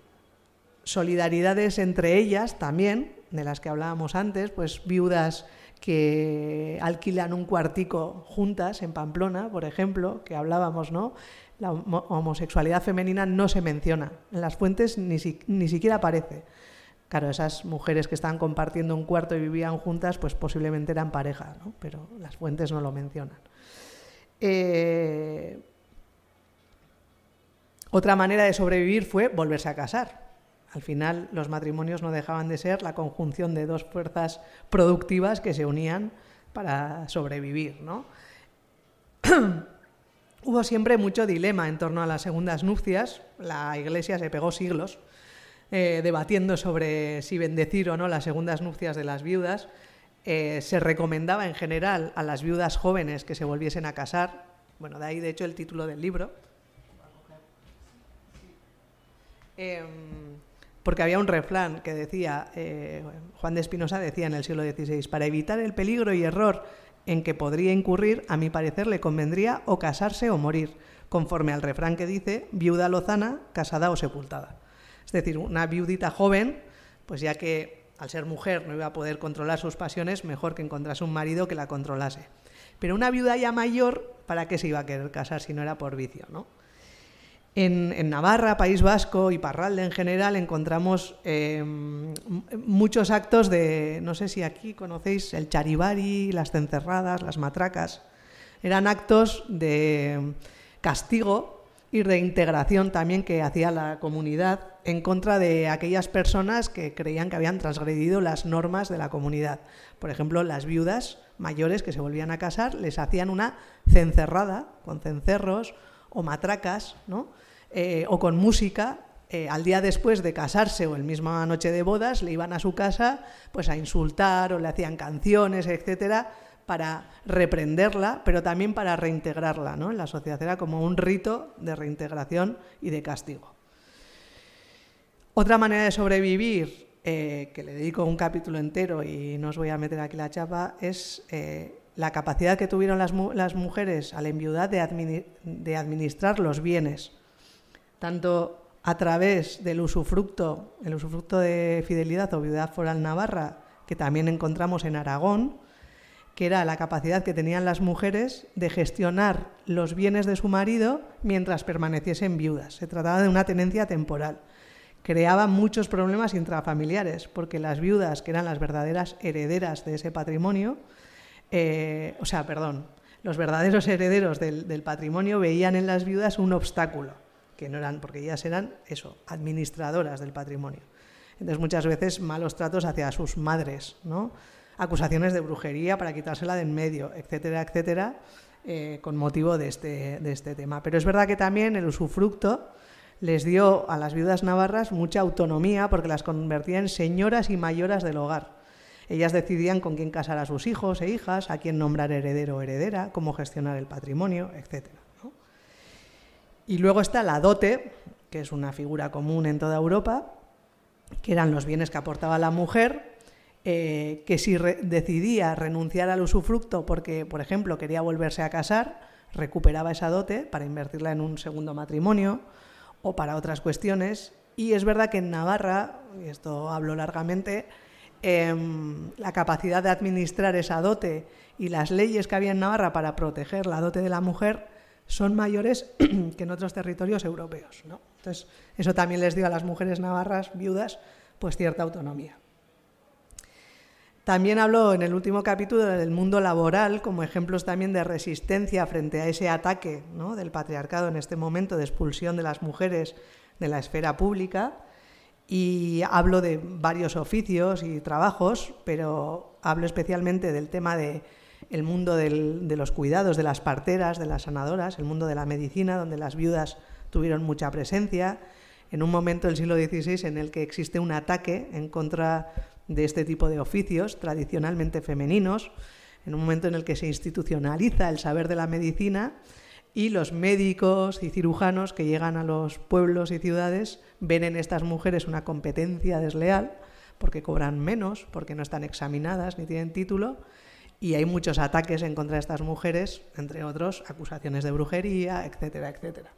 Solidaridades entre ellas también, de las que hablábamos antes, pues viudas que alquilan un cuartico juntas en Pamplona, por ejemplo, que hablábamos, ¿no? La homosexualidad femenina no se menciona, en las fuentes ni, ni siquiera aparece. Claro, esas mujeres que estaban compartiendo un cuarto y vivían juntas, pues posiblemente eran pareja, ¿no? pero las fuentes no lo mencionan. Eh, otra manera de sobrevivir fue volverse a casar. Al final los matrimonios no dejaban de ser la conjunción de dos fuerzas productivas que se unían para sobrevivir. ¿no? Hubo siempre mucho dilema en torno a las segundas nupcias. La Iglesia se pegó siglos eh, debatiendo sobre si bendecir o no las segundas nupcias de las viudas. Eh, se recomendaba en general a las viudas jóvenes que se volviesen a casar. Bueno, de ahí de hecho el título del libro. Em, porque había un refrán que decía, eh, Juan de Espinosa decía en el siglo XVI, para evitar el peligro y error en que podría incurrir, a mi parecer le convendría o casarse o morir, conforme al refrán que dice, viuda lozana, casada o sepultada. Es decir, una viudita joven, pues ya que al ser mujer no iba a poder controlar sus pasiones, mejor que encontrase un marido que la controlase. Pero una viuda ya mayor, ¿para qué se iba a querer casar si no era por vicio? ¿no? En, Navarra, País Vasco y Parralde en general encontramos em, muchos actos de, no sé si aquí conocéis el charivari, las cencerradas, las matracas. Eran actos de castigo y reintegración también que hacía la comunidad en contra de aquellas personas que creían que habían transgredido las normas de la comunidad. Por ejemplo, las viudas mayores que se volvían a casar les hacían una cencerrada con cencerros o matracas, ¿no? Eh, o con música. Eh, al día después de casarse o el misma noche de bodas le iban a su casa pues a insultar o le hacían canciones, etcétera, para reprenderla, pero también para reintegrarla ¿no? en la sociedad. Era como un rito de reintegración y de castigo. Otra manera de sobrevivir, eh, que le dedico un capítulo entero y no os voy a meter aquí la chapa, es la capacidad que tuvieron las, mujeres al enviudar de, de administrar los bienes, tanto a través del usufructo, el usufructo de fidelidad o viudad foral navarra, que también encontramos en Aragón, que era la capacidad que tenían las mujeres de gestionar los bienes de su marido mientras permaneciesen viudas. Se trataba de una tenencia temporal. Creaba muchos problemas intrafamiliares, porque las viudas, que eran las verdaderas herederas de ese patrimonio, eh, o sea, perdón, los verdaderos herederos del, patrimonio veían en las viudas un obstáculo, que no eran, porque ellas eran eso, administradoras del patrimonio. Entonces muchas veces malos tratos hacia sus madres, ¿no? acusaciones de brujería para quitársela de en medio, etcétera, etcétera, eh, con motivo de este, de este tema. Pero es verdad que también el usufructo les dio a las viudas navarras mucha autonomía porque las convertía en señoras y mayoras del hogar. Ellas decidían con quién casar a sus hijos e hijas, a quién nombrar heredero o heredera, cómo gestionar el patrimonio, etcétera. Y luego está la dote, que es una figura común en toda Europa, que eran los bienes que aportaba la mujer eh, que si decidía renunciar al usufructo porque, por ejemplo, quería volverse a casar, recuperaba esa dote para invertirla en un segundo matrimonio o para otras cuestiones. Y es verdad que en Navarra, y esto hablo largamente, em, la capacidad de administrar esa dote y las leyes que había en Navarra para proteger la dote de la mujer son mayores que en otros territorios europeos. ¿no? Entonces, eso también les dio a las mujeres navarras viudas pues cierta autonomía. También hablo en el último capítulo del mundo laboral como ejemplos también de resistencia frente a ese ataque del patriarcado en este momento de expulsión de las mujeres de la esfera pública y hablo de varios oficios y trabajos, pero hablo especialmente del tema de el mundo de los cuidados, de las parteras, de las sanadoras, el mundo de la medicina, donde las viudas tuvieron mucha presencia, en un momento del siglo XVI en el que existe un ataque en contra de este tipo de oficios tradicionalmente femeninos, en un momento en el que se institucionaliza el saber de la medicina y los médicos y cirujanos que llegan a los pueblos y ciudades ven en estas mujeres una competencia desleal porque cobran menos, porque no están examinadas ni tienen título y hay muchos ataques en contra de estas mujeres, entre otros acusaciones de brujería, etcétera, etcétera.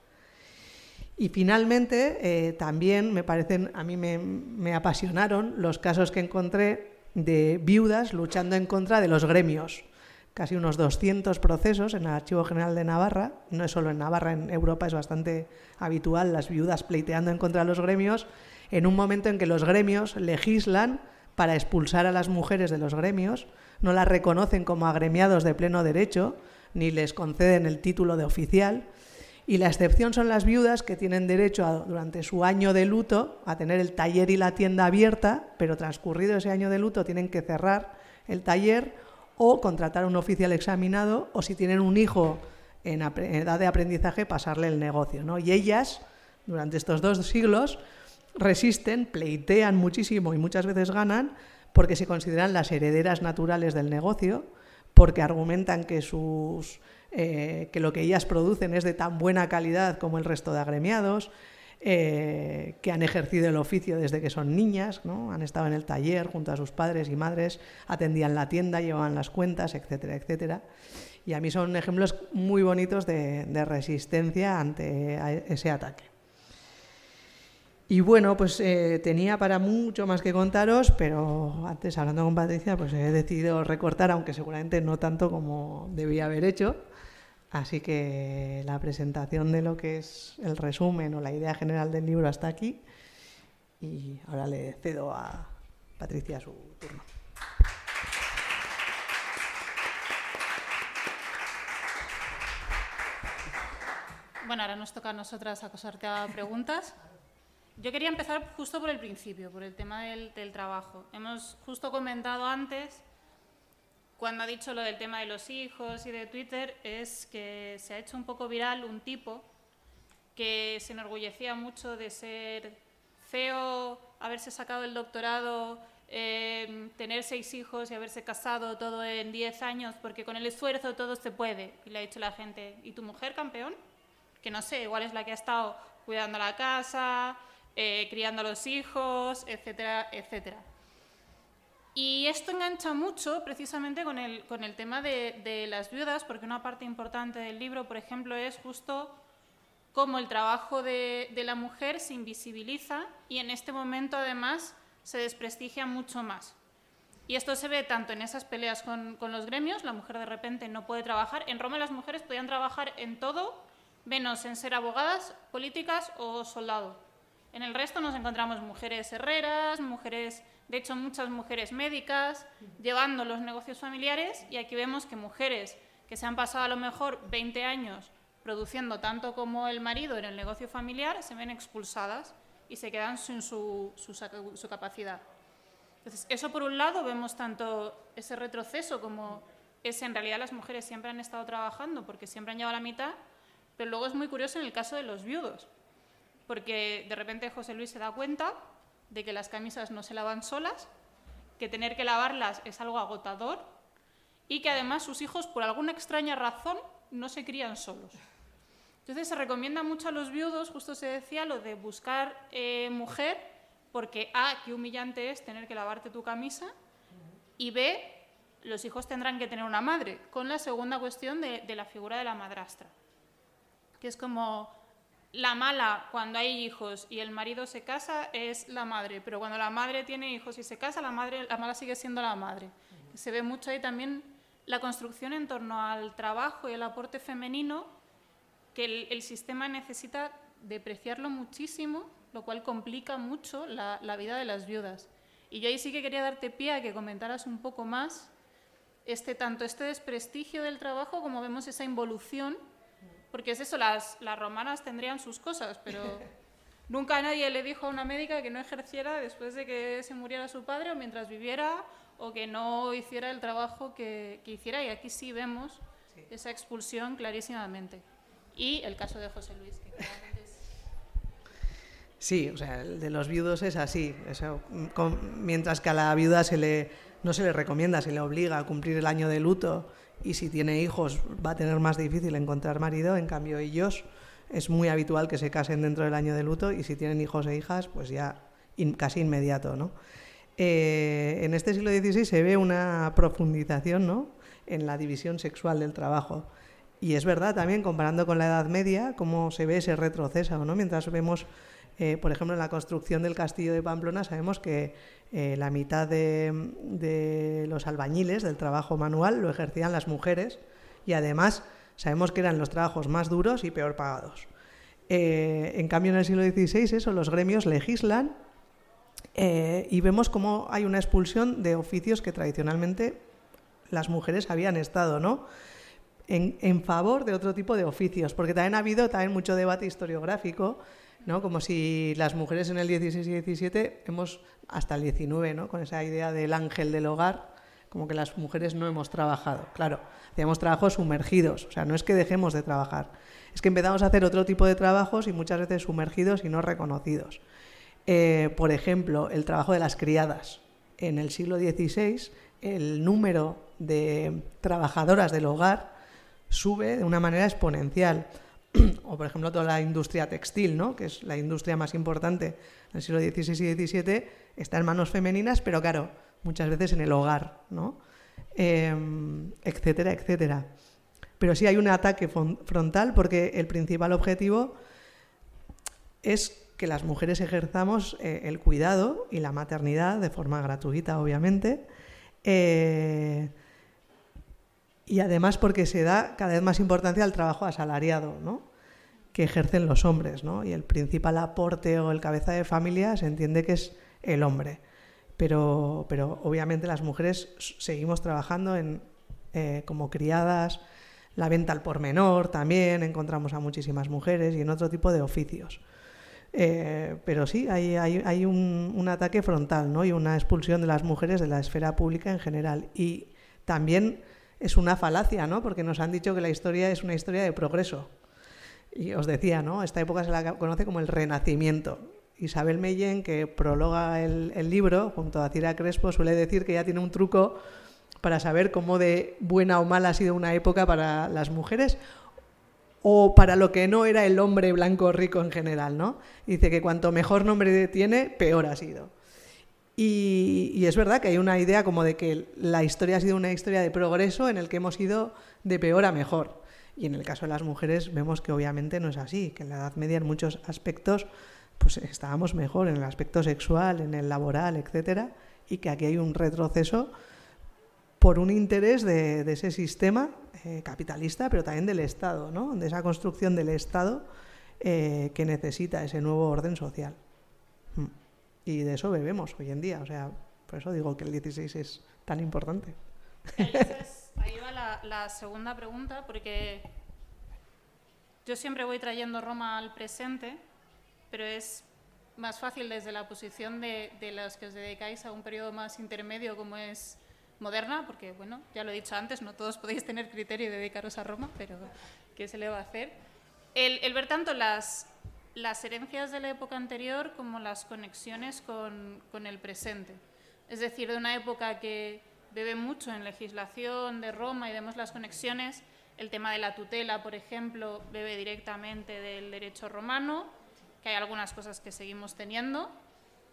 Y finalmente, eh, también me parecen, a mí me, apasionaron los casos que encontré de viudas luchando en contra de los gremios. Casi unos 200 procesos en el Archivo General de Navarra, no es solo en Navarra, en Europa es bastante habitual las viudas pleiteando en contra de los gremios, en un momento en que los gremios legislan para expulsar a las mujeres de los gremios, no las reconocen como agremiados de pleno derecho, ni les conceden el título de oficial, y la excepción son las viudas que tienen derecho durante su año de luto a tener el taller y la tienda abierta, pero transcurrido ese año de luto tienen que cerrar el taller o contratar a un oficial examinado o si tienen un hijo en, edad de aprendizaje pasarle el negocio. ¿no? Y ellas, durante estos dos siglos, resisten, pleitean muchísimo y muchas veces ganan porque se consideran las herederas naturales del negocio, porque argumentan que sus eh, que lo que ellas producen es de tan buena calidad como el resto de agremiados, eh, que han ejercido el oficio desde que son niñas, ¿no? han estado en el taller junto a sus padres y madres, atendían la tienda, llevaban las cuentas, etcétera, etcétera. Y a mí son ejemplos muy bonitos de, resistencia ante ese ataque. Y bueno, pues eh, tenía para mucho más que contaros, pero antes hablando con Patricia, pues he decidido recortar, aunque seguramente no tanto como debía haber hecho. Así que la presentación de lo que es el resumen o la idea general del libro hasta aquí. Y ahora le cedo a Patricia su turno. Bueno, ahora nos toca a nosotras acosarte a preguntas. Yo quería empezar justo por el principio, por el tema del, del trabajo. Hemos justo comentado antes cuando ha dicho lo del tema de los hijos y de Twitter es que se ha hecho un poco viral un tipo que se enorgullecía mucho de ser feo, haberse sacado el doctorado, em, tener seis hijos y haberse casado todo en diez años, porque con el esfuerzo todo se puede. Y le ha dicho la gente, ¿y tu mujer campeón? Que no sé, igual es la que ha estado cuidando la casa, eh, criando a los hijos, etcétera, etcétera. Y esto engancha mucho precisamente con el, con el tema de, las viudas, porque una parte importante del libro, por ejemplo, es justo cómo el trabajo de, la mujer se invisibiliza y en este momento además se desprestigia mucho más. Y esto se ve tanto en esas peleas con, con, los gremios, la mujer de repente no puede trabajar. En Roma las mujeres podían trabajar en todo, menos en ser abogadas, políticas o soldado. En el resto nos encontramos mujeres herreras, mujeres de hecho, muchas mujeres médicas llevando los negocios familiares y aquí vemos que mujeres que se han pasado a lo mejor 20 años produciendo tanto como el marido en el negocio familiar se ven expulsadas y se quedan sin su, capacidad. Entonces, eso por un lado vemos tanto ese retroceso como es en realidad las mujeres siempre han estado trabajando porque siempre han llegado a la mitad, pero luego es muy curioso en el caso de los viudos, porque de repente José Luis se da cuenta de que las camisas no se lavan solas, que tener que lavarlas es algo agotador y que además sus hijos, por alguna extraña razón, no se crían solos. Entonces se recomienda mucho a los viudos, justo se decía, lo de buscar eh, mujer, porque A, qué humillante es tener que lavarte tu camisa, y B, los hijos tendrán que tener una madre, con la segunda cuestión de, de la figura de la madrastra, que es como la mala cuando hay hijos y el marido se casa es la madre, pero cuando la madre tiene hijos y se casa, la, madre, la mala sigue siendo la madre. Se ve mucho ahí también la construcción en torno al trabajo y el aporte femenino, que el, sistema necesita depreciarlo muchísimo, lo cual complica mucho la, la vida de las viudas. Y yo ahí sí que quería darte pie a que comentaras un poco más este, tanto este desprestigio del trabajo como vemos esa involución porque es eso, las, las romanas tendrían sus cosas, pero nunca nadie le dijo a una médica que no ejerciera después de que se muriera su padre o mientras viviera o que no hiciera el trabajo que, que hiciera. Y aquí sí vemos esa expulsión clarísimamente. Y el caso de José Luis, que claramente es... Sí, o sea, el de los viudos es así. mientras que a la viuda se le, no se le recomienda, se le obliga a cumplir el año de luto y si tiene hijos va a tener más difícil encontrar marido, en cambio ellos es muy habitual que se casen dentro del año de luto y si tienen hijos e hijas, pues ya casi inmediato. ¿no? Eh, en este siglo XVI se ve una profundización ¿no? en la división sexual del trabajo. Y es verdad también, comparando con la Edad Media, cómo se ve ese retroceso, ¿no? mientras vemos eh, por ejemplo, en la construcción del castillo de Pamplona sabemos que eh, la mitad de, los albañiles del trabajo manual lo ejercían las mujeres y además sabemos que eran los trabajos más duros y peor pagados. Eh, en cambio, en el siglo XVI, eso, los gremios legislan y vemos cómo hay una expulsión de oficios que tradicionalmente las mujeres habían estado, ¿no? En, en, favor de otro tipo de oficios, porque también ha habido también mucho debate historiográfico ¿no? Como si las mujeres en el 16 y 17 hemos, hasta el 19, ¿no? Con esa idea del ángel del hogar, como que las mujeres no hemos trabajado. Claro, hacíamos trabajos sumergidos, o sea, no es que dejemos de trabajar, es que empezamos a hacer otro tipo de trabajos y muchas veces sumergidos y no reconocidos. Eh, por ejemplo, el trabajo de las criadas. En el siglo XVI, el número de trabajadoras del hogar sube de una manera exponencial o por ejemplo toda la industria textil, ¿no? que es la industria más importante en el siglo XVI y XVII, está en manos femeninas, pero claro, muchas veces en el hogar, ¿no? Em, etcétera, etcétera. Pero sí hay un ataque frontal porque el principal objetivo es que las mujeres ejerzamos eh, el cuidado y la maternidad de forma gratuita, obviamente. Eh, y además porque se da cada vez más importancia al trabajo asalariado, ¿no? Que ejercen los hombres, ¿no? Y el principal aporte o el cabeza de familia se entiende que es el hombre. Pero, pero obviamente las mujeres seguimos trabajando en, eh, como criadas, la venta al por menor también, encontramos a muchísimas mujeres y en otro tipo de oficios. Eh, pero sí, hay, hay, un, un, ataque frontal ¿no? y una expulsión de las mujeres de la esfera pública en general. Y también es una falacia, ¿no? porque nos han dicho que la historia es una historia de progreso. Y os decía, ¿no? Esta época se la conoce como el Renacimiento. Isabel Meyen, que prologa el, libro, junto a Cira Crespo, suele decir que ya tiene un truco para saber cómo de buena o mala ha sido una época para las mujeres o para lo que no era el hombre blanco rico en general, ¿no? Dice que cuanto mejor nombre tiene, peor ha sido. Y, y, es verdad que hay una idea como de que la historia ha sido una historia de progreso en el que hemos ido de peor a mejor. Y en el caso de las mujeres vemos que obviamente no es así, que en la Edad Media en muchos aspectos pues estábamos mejor en el aspecto sexual, en el laboral, etcétera, y que aquí hay un retroceso por un interés de, ese sistema eh, capitalista, pero también del Estado, ¿no? de esa construcción del Estado eh, que necesita ese nuevo orden social. Mm. Y de eso bebemos hoy en día, o sea, por eso digo que el 16 es tan importante. Ahí va la, segunda pregunta, porque yo siempre voy trayendo Roma al presente, pero es más fácil desde la posición de, los que os dedicáis a un periodo más intermedio como es moderna, porque, bueno, ya lo he dicho antes, no todos podéis tener criterio y dedicaros a Roma, pero ¿qué se le va a hacer? El, ver tanto las, las herencias de la época anterior como las conexiones con, con el presente. Es decir, de una época que bebe mucho en legislación de Roma y vemos las conexiones. El tema de la tutela, por ejemplo, bebe directamente del derecho romano, que hay algunas cosas que seguimos teniendo.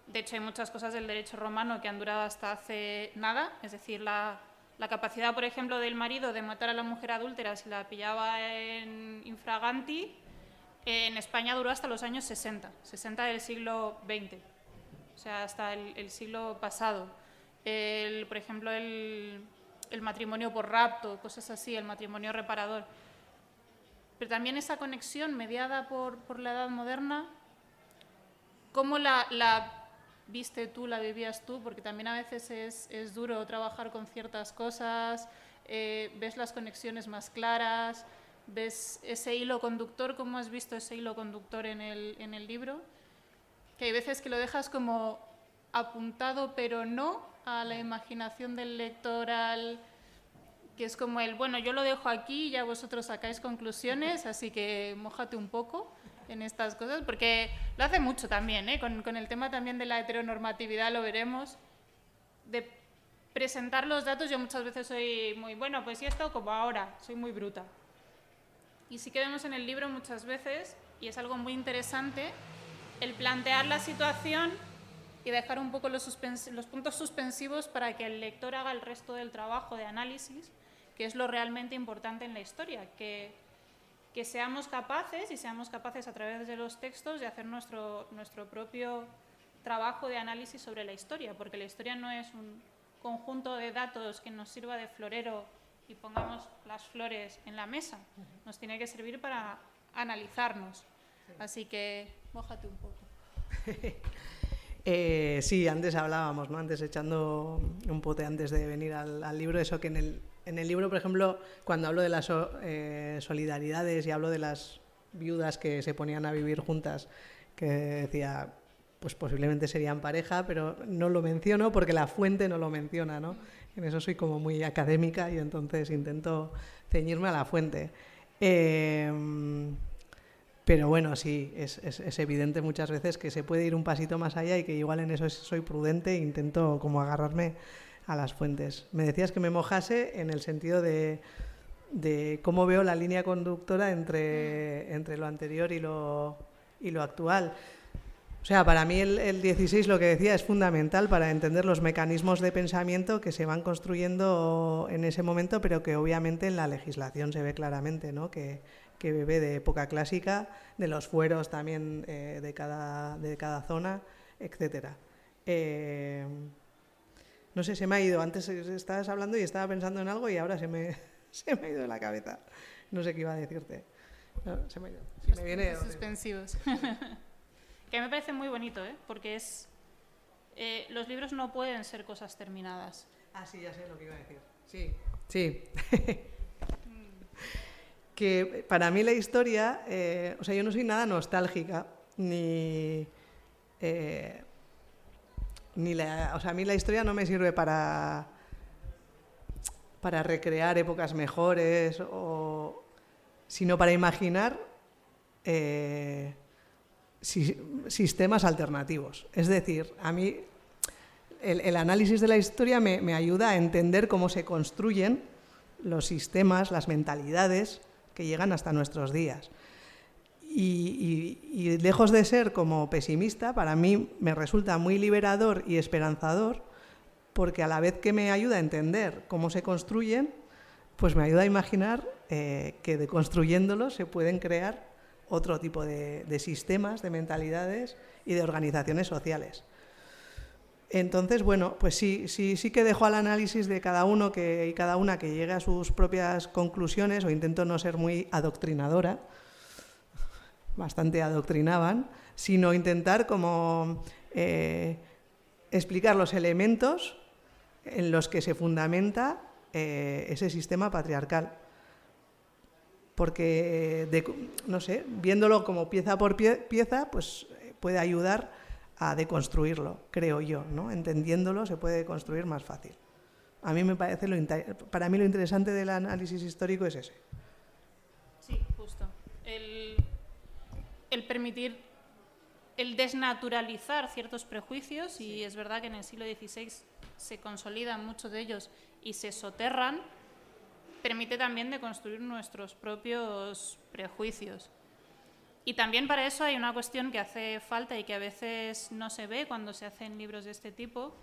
De hecho, hay muchas cosas del derecho romano que han durado hasta hace nada, es decir, la, capacidad, por ejemplo, del marido de matar a la mujer adúltera si la pillaba en infraganti en España duró hasta los años 60, 60 del siglo XX, o sea, hasta el, siglo pasado. Por ejemplo, el, matrimonio por rapto, cosas así, el matrimonio reparador. Pero también esa conexión mediada por, la edad moderna, ¿cómo la, viste tú, la vivías tú? Porque también a veces es, duro trabajar con ciertas cosas, eh, ves las conexiones más claras ves ese hilo conductor, cómo has visto ese hilo conductor en el, en el libro, que hay veces que lo dejas como apuntado, pero no a la imaginación del lector, al, que es como el, bueno, yo lo dejo aquí, ya vosotros sacáis conclusiones, así que mojate un poco en estas cosas, porque lo hace mucho también, ¿eh? con, con el tema también de la heteronormatividad lo veremos, de presentar los datos, yo muchas veces soy muy, bueno, pues y esto como ahora, soy muy bruta. Y sí que vemos en el libro muchas veces, y es algo muy interesante, el plantear la situación y dejar un poco los, los, puntos suspensivos para que el lector haga el resto del trabajo de análisis, que es lo realmente importante en la historia, que, que seamos capaces y seamos capaces a través de los textos de hacer nuestro, nuestro propio trabajo de análisis sobre la historia, porque la historia no es un conjunto de datos que nos sirva de florero y pongamos las flores en la mesa. Nos tiene que servir para analizarnos. Así que, mójate un poco. eh, sí, antes hablábamos, ¿no? Antes echando un pote antes de venir al, libro, eso que en el, en el libro, por ejemplo, cuando hablo de las eh, solidaridades y hablo de las viudas que se ponían a vivir juntas, que decía, pues posiblemente serían pareja, pero no lo menciono porque la fuente no lo menciona, ¿no? En eso soy como muy académica y entonces intento ceñirme a la fuente. Em, pero bueno, sí, es, es, evidente muchas veces que se puede ir un pasito más allá y que igual en eso soy prudente e intento como agarrarme a las fuentes. Me decías que me mojase en el sentido de, de cómo veo la línea conductora entre, entre lo anterior y lo, y lo actual. O sea, para mí el, 16 lo que decía es fundamental para entender los mecanismos de pensamiento que se van construyendo en ese momento, pero que obviamente en la legislación se ve claramente, ¿no? Que, que bebe de época clásica, de los fueros también eh, de, cada, de cada zona, etc. Eh, no sé, se me ha ido. Antes estabas hablando y estaba pensando en algo y ahora se me, se me ha ido de la cabeza. No sé qué iba a decirte. se me ha ido. Si me viene, suspensivos. Que me parece muy bonito, ¿eh? porque es. Eh, los libros no pueden ser cosas terminadas. Ah, sí, ya sé lo que iba a decir. Sí, sí. que para mí la historia, eh, o sea, yo no soy nada nostálgica, ni. Eh, ni la, o sea, a mí la historia no me sirve para. para recrear épocas mejores, sino para imaginar sistemas alternativos. Es decir, a mí el, análisis de la historia me, ayuda a entender cómo se construyen los sistemas, las mentalidades que llegan hasta nuestros días. Y, lejos de ser como pesimista, para mí me resulta muy liberador y esperanzador, porque a la vez que me ayuda a entender cómo se construyen, pues me ayuda a imaginar eh, que de construyéndolos se pueden crear otro tipo de, sistemas, de mentalidades y de organizaciones sociales. Entonces, bueno, pues sí, sí, sí que dejo al análisis de cada uno que, y cada una que llegue a sus propias conclusiones, o intento no ser muy adoctrinadora, bastante adoctrinaban, sino intentar como eh, explicar los elementos en los que se fundamenta eh, ese sistema patriarcal. Porque, no sé, viéndolo como pieza por pieza, pues eh, puede ayudar a deconstruirlo, creo yo, ¿no? Entendiéndolo se puede construir más fácil. A mí me parece lo para mí lo interesante del análisis histórico es ese. Sí, justo. El, el permitir el desnaturalizar ciertos prejuicios y es verdad que en el siglo XVI se consolidan muchos de ellos y se soterran permite también de construir nuestros propios prejuicios. Y también para eso hay una cuestión que hace falta y que a veces no se ve cuando se hacen libros de este tipo,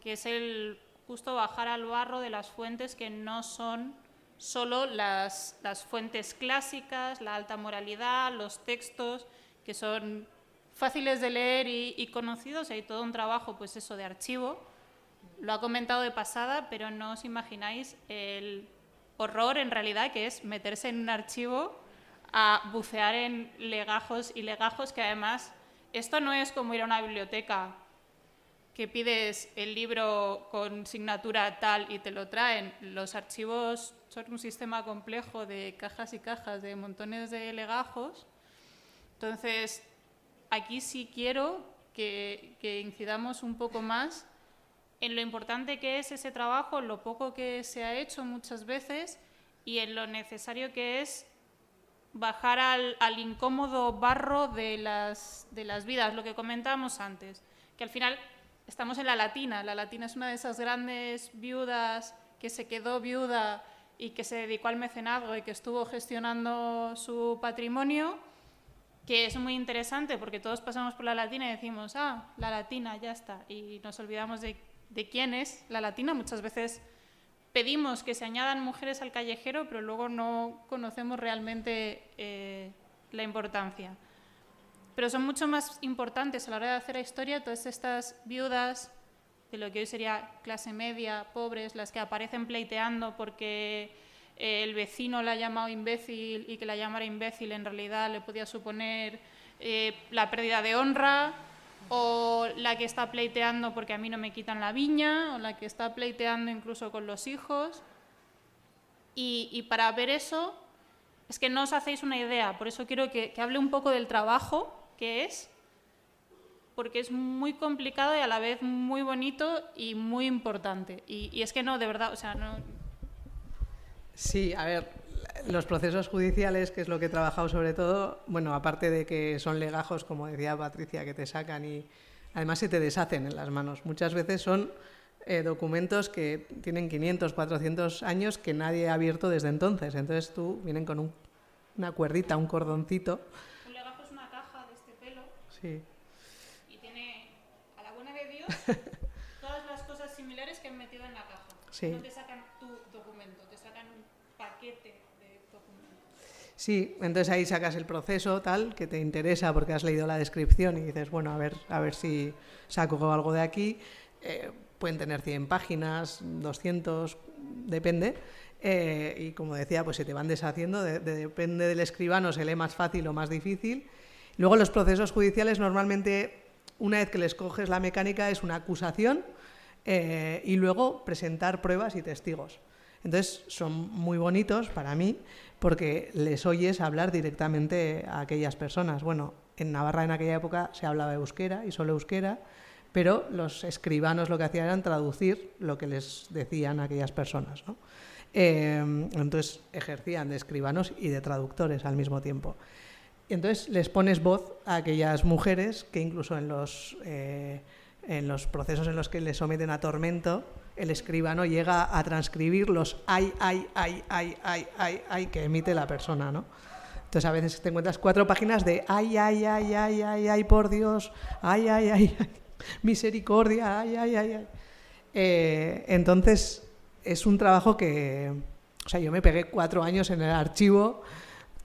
que es el justo bajar al barro de las fuentes que no son solo las, las fuentes clásicas, la alta moralidad, los textos que son fáciles de leer y, conocidos. Hay todo un trabajo, pues eso, de archivo. Lo ha comentado de pasada, pero no os imagináis el horror en realidad que es meterse en un archivo a bucear en legajos y legajos que además esto no es como ir a una biblioteca que pides el libro con signatura tal y te lo traen. Los archivos son un sistema complejo de cajas y cajas, de montones de legajos. Entonces, aquí sí quiero que, incidamos un poco más en lo importante que es ese trabajo, lo poco que se ha hecho muchas veces y en lo necesario que es bajar al, incómodo barro de las, de las vidas, lo que comentábamos antes, que al final estamos en la latina, la latina es una de esas grandes viudas que se quedó viuda y que se dedicó al mecenazgo y que estuvo gestionando su patrimonio que es muy interesante porque todos pasamos por la latina y decimos, ah, la latina, ya está, y nos olvidamos de, quién es la latina. Muchas veces pedimos que se añadan mujeres al callejero, pero luego no conocemos realmente eh, la importancia. Pero son mucho más importantes a la hora de hacer la historia todas estas viudas de lo que hoy sería clase media, pobres, las que aparecen pleiteando porque el vecino la ha llamado imbécil y que la llamara imbécil en realidad le podía suponer eh, la pérdida de honra, o la que está pleiteando porque a mí no me quitan la viña, o la que está pleiteando incluso con los hijos. Y, para ver eso, es que no os hacéis una idea, por eso quiero que, hable un poco del trabajo que es, porque es muy complicado y a la vez muy bonito y muy importante. Y, y es que no, de verdad, o sea, no, Sí, a ver, los procesos judiciales, que es lo que he trabajado sobre todo, bueno, aparte de que son legajos, como decía Patricia, que te sacan y además se te deshacen en las manos. Muchas veces son eh, documentos que tienen 500, 400 años que nadie ha abierto desde entonces. Entonces tú vienen con una cuerdita, un cordoncito. Un legajo es una caja de este pelo. Sí. Y tiene, a la buena de Dios, todas las cosas similares que han metido en la caja. Sí. Sí, entonces ahí sacas el proceso tal que te interesa porque has leído la descripción y dices, bueno, a ver, a ver si saco algo de aquí. Eh, pueden tener 100 páginas, 200, depende. Eh, y como decía, pues se te van deshaciendo, depende del escribano, se lee más fácil o más difícil. Luego los procesos judiciales normalmente, una vez que les coges la mecánica, es una acusación eh, y luego presentar pruebas y testigos. Entonces son muy bonitos para mí porque les oyes hablar directamente a aquellas personas. Bueno, en Navarra en aquella época se hablaba euskera y solo euskera, pero los escribanos lo que hacían era traducir lo que les decían aquellas personas. Eh, entonces ejercían de escribanos y de traductores al mismo tiempo. Y entonces les pones voz a aquellas mujeres que incluso en los, eh, en los procesos en los que les someten a tormento, el escribano llega a transcribir los ay, ay, ay, ay, ay, ay, ay que emite la persona, ¿no? Entonces a veces te encuentras cuatro páginas de ay, ay, ay, ay, ay, ay, por Dios, ay, ay, ay, ay misericordia, ay, ay, ay, ay. Eh, entonces es un trabajo que, o sea, yo me pegué cuatro años en el archivo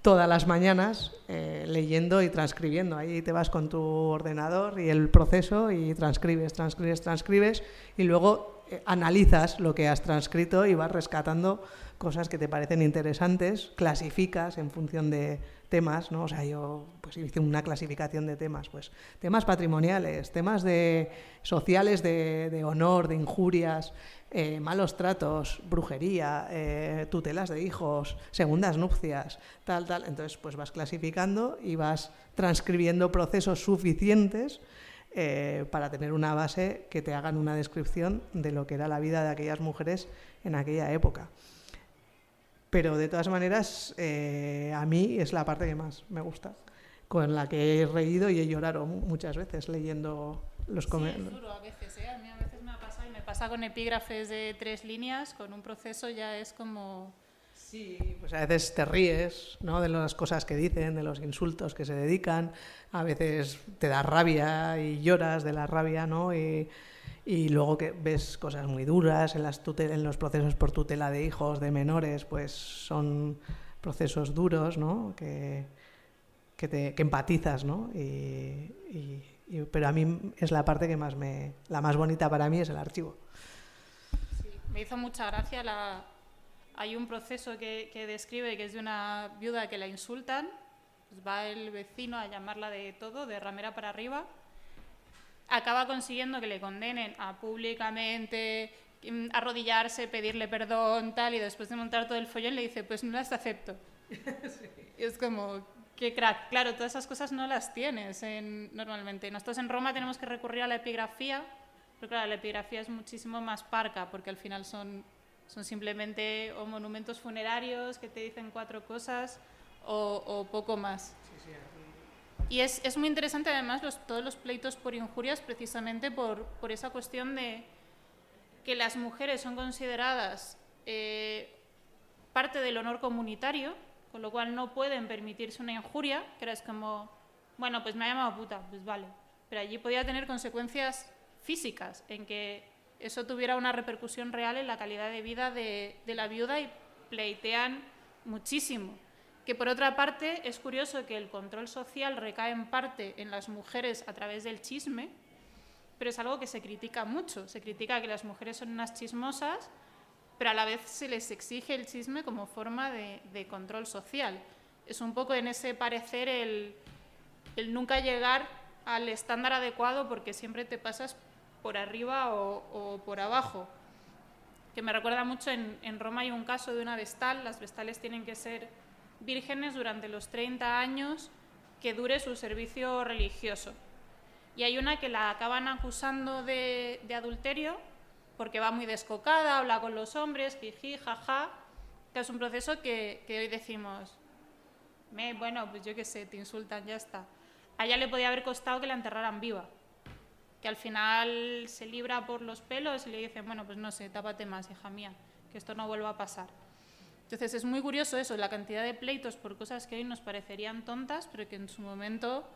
todas las mañanas eh, leyendo y transcribiendo. Ahí te vas con tu ordenador y el proceso y transcribes, transcribes, transcribes y luego eh, analizas lo que has transcrito y vas rescatando cosas que te parecen interesantes, clasificas en función de temas, ¿no? O sea, yo pues hice una clasificación de temas, pues temas patrimoniales, temas de sociales de, honor, de injurias, eh, malos tratos, brujería, eh, tutelas de hijos, segundas nupcias, tal, tal. Entonces, pues vas clasificando y vas transcribiendo procesos suficientes eh, para tener una base que te hagan una descripción de lo que era la vida de aquellas mujeres en aquella época. Pero de todas maneras, eh, a mí es la parte que más me gusta, con la que he reído y he llorado muchas veces leyendo los comentarios. Sí, a veces, ¿eh? A mí a veces me ha pasado y me pasa con epígrafes de tres líneas, con un proceso ya es como Sí, pues a veces te ríes ¿no? de las cosas que dicen, de los insultos que se dedican, a veces te da rabia y lloras de la rabia, ¿no? Y, Y luego que ves cosas muy duras en, las en los procesos por tutela de hijos, de menores, pues son procesos duros, ¿no? Que, que, te, que empatizas, ¿no? Y, pero a mí es la parte que más me... La más bonita para mí es el archivo. Sí, me hizo mucha gracia la... Hay un proceso que, que describe que es de una viuda que la insultan, pues va el vecino a llamarla de todo, de ramera para arriba, acaba consiguiendo que le condenen a públicamente mm, arrodillarse, pedirle perdón, tal, y después de montar todo el follón le dice, pues no las acepto. Y es como, qué crack. Claro, todas esas cosas no las tienes normalmente. Nosotros en Roma tenemos que recurrir a la epigrafía, pero claro, la epigrafía es muchísimo más parca, porque al final son, son simplemente o monumentos funerarios que te dicen cuatro cosas o, o poco más. Y es, es, muy interesante además los, todos los pleitos por injurias precisamente por, por, esa cuestión de que las mujeres son consideradas eh, parte del honor comunitario, con lo cual no pueden permitirse una injuria, que era como, bueno, pues me ha llamado puta, pues vale. Pero allí podía tener consecuencias físicas, en que eso tuviera una repercusión real en la calidad de vida de, la viuda y pleitean muchísimo que por otra parte es curioso que el control social recae en parte en las mujeres a través del chisme, pero es algo que se critica mucho. Se critica que las mujeres son unas chismosas, pero a la vez se les exige el chisme como forma de, control social. Es un poco en ese parecer el, nunca llegar al estándar adecuado porque siempre te pasas por arriba o, por abajo. Que me recuerda mucho, en, Roma hay un caso de una vestal, las vestales tienen que ser vírgenes durante los 30 años que dure su servicio religioso. Y hay una que la acaban acusando de, adulterio porque va muy descocada, habla con los hombres, jiji, jaja, que es un proceso que, hoy decimos, me, bueno, pues yo qué sé, te insultan, ya está. A le podía haber costado que la enterraran viva, que al final se libra por los pelos y le dicen, bueno, pues no sé, tápate más, hija mía, que esto no vuelva a pasar. Entonces es muy curioso eso, la cantidad de pleitos por cosas que hoy nos parecerían tontas, pero que en su momento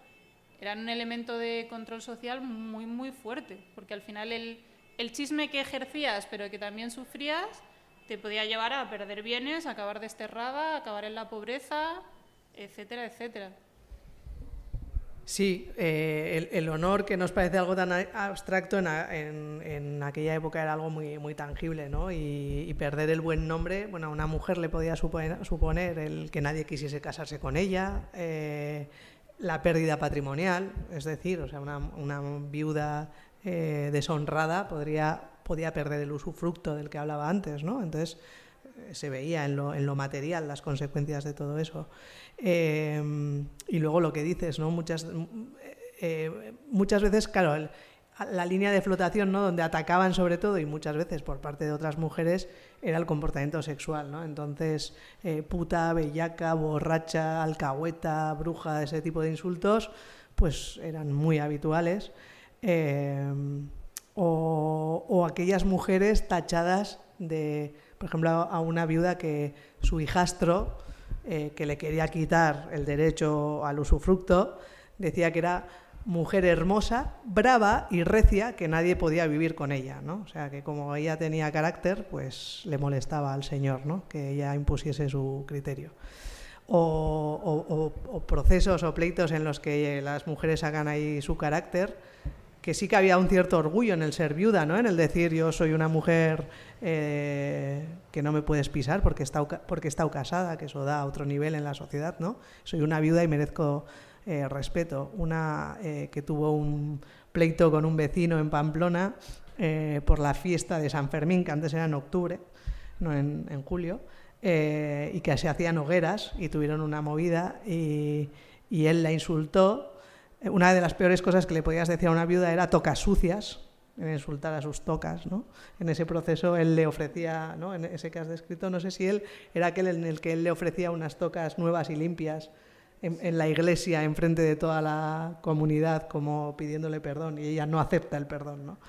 eran un elemento de control social muy, muy fuerte, porque al final el, el chisme que ejercías, pero que también sufrías, te podía llevar a perder bienes, a acabar desterrada, a acabar en la pobreza, etcétera, etcétera. Sí, eh, el, honor que nos parece algo tan abstracto en, aquella época era algo muy, muy tangible, ¿no? Y, perder el buen nombre, bueno, a una mujer le podía suponer, el que nadie quisiese casarse con ella, eh, la pérdida patrimonial, es decir, o sea, una, viuda eh, deshonrada podría, podía perder el usufructo del que hablaba antes, ¿no? Entonces se veía en lo, en lo material las consecuencias de todo eso. Em, y luego lo que dices, ¿no? Muchas, eh, muchas veces, claro, la línea de flotación, ¿no? Donde atacaban sobre todo, y muchas veces por parte de otras mujeres, era el comportamiento sexual, ¿no? Entonces, eh, puta, bellaca, borracha, alcahueta, bruja, ese tipo de insultos, pues eran muy habituales. Em, o, o aquellas mujeres tachadas de, por ejemplo, a una viuda que su hijastro eh, que le quería quitar el derecho al usufructo, decía que era mujer hermosa, brava y recia, que nadie podía vivir con ella, ¿no? O sea, que como ella tenía carácter, pues le molestaba al señor, ¿no? Que ella impusiese su criterio. O, o procesos o pleitos en los que las mujeres hagan ahí su carácter, que sí que había un cierto orgullo en el ser viuda, ¿no? En el decir yo soy una mujer eh, que no me puedes pisar porque he, estado, porque casada, que eso da otro nivel en la sociedad, ¿no? Soy una viuda y merezco eh, respeto. Una eh, que tuvo un pleito con un vecino en Pamplona por la fiesta de San Fermín, que antes era en octubre, no en, julio, y que se hacían hogueras y tuvieron una movida y él la insultó. Una de las peores cosas que le podías decir a una viuda era tocas sucias, en insultar a sus tocas, ¿no? En ese proceso él le ofrecía, ¿no? En ese que has descrito, no sé si él era aquel en el que él le ofrecía unas tocas nuevas y limpias en, la iglesia, enfrente de toda la comunidad, como pidiéndole perdón, y ella no acepta el perdón, ¿no?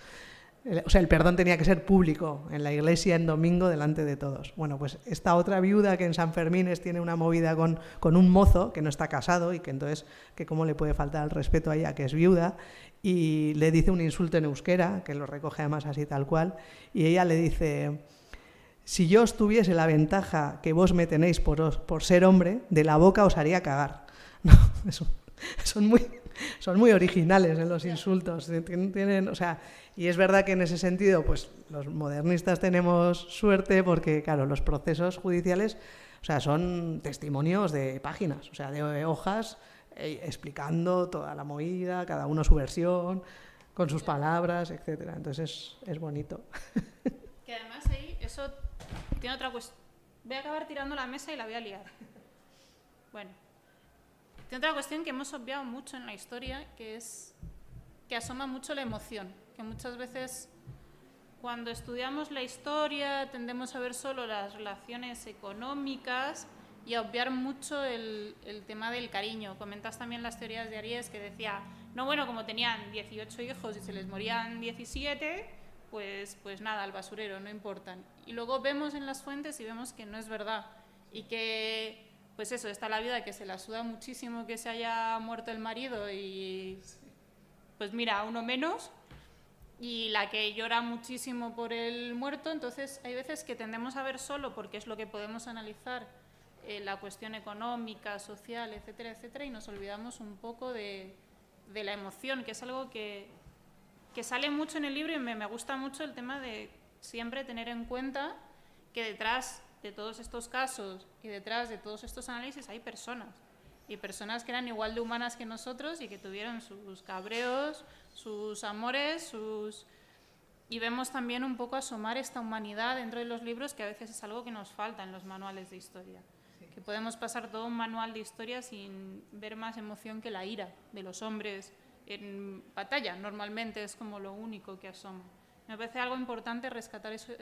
O sea, el perdón tenía que ser público, en la iglesia, en domingo, delante de todos. Bueno, pues esta otra viuda que en San Fermines tiene una movida con, con un mozo que no está casado y que entonces, que cómo le puede faltar el respeto a ella, que es viuda, y le dice un insulto en euskera, que lo recoge además así tal cual, y ella le dice, si yo os tuviese la ventaja que vos me tenéis por, por ser hombre, de la boca os haría cagar. No, eso, son muy, son muy originales en los insultos. Tienen, o sea, y es verdad que en ese sentido, pues los modernistas tenemos suerte porque, claro, los procesos judiciales, o sea, son testimonios de páginas, o sea, de hojas eh, explicando toda la movida, cada uno su versión, con sus palabras, etcétera. Entonces es, es bonito. Que además ahí eso tiene otra cuestión. Voy a acabar tirando la mesa y la voy a liar. Bueno, tiene otra cuestión que hemos obviado mucho en la historia, que es que asoma mucho la emoción, que muchas veces cuando estudiamos la historia tendemos a ver solo las relaciones económicas y a obviar mucho el, tema del cariño. Comentas también las teorías de Aries que decía, no, bueno, como tenían 18 hijos y se les morían 17, pues, pues nada, al basurero, no importan. Y luego vemos en las fuentes y vemos que no es verdad y que pues eso, está la vida que se la suda muchísimo que se haya muerto el marido y pues mira, uno menos, y la que llora muchísimo por el muerto, entonces hay veces que tendemos a ver solo, porque es lo que podemos analizar, eh, la cuestión económica, social, etcétera, etcétera, y nos olvidamos un poco de, de la emoción, que es algo que, que, sale mucho en el libro y me, me gusta mucho el tema de siempre tener en cuenta que detrás de todos estos casos y detrás de todos estos análisis hay personas. Y personas que eran igual de humanas que nosotros y que tuvieron sus cabreos, sus amores, sus... Y vemos también un poco asomar esta humanidad dentro de los libros, que a veces es algo que nos falta en los manuales de historia. Que podemos pasar todo un manual de historia sin ver más emoción que la ira de los hombres en batalla. Normalmente es como lo único que asoma. Me parece algo importante rescatar eso,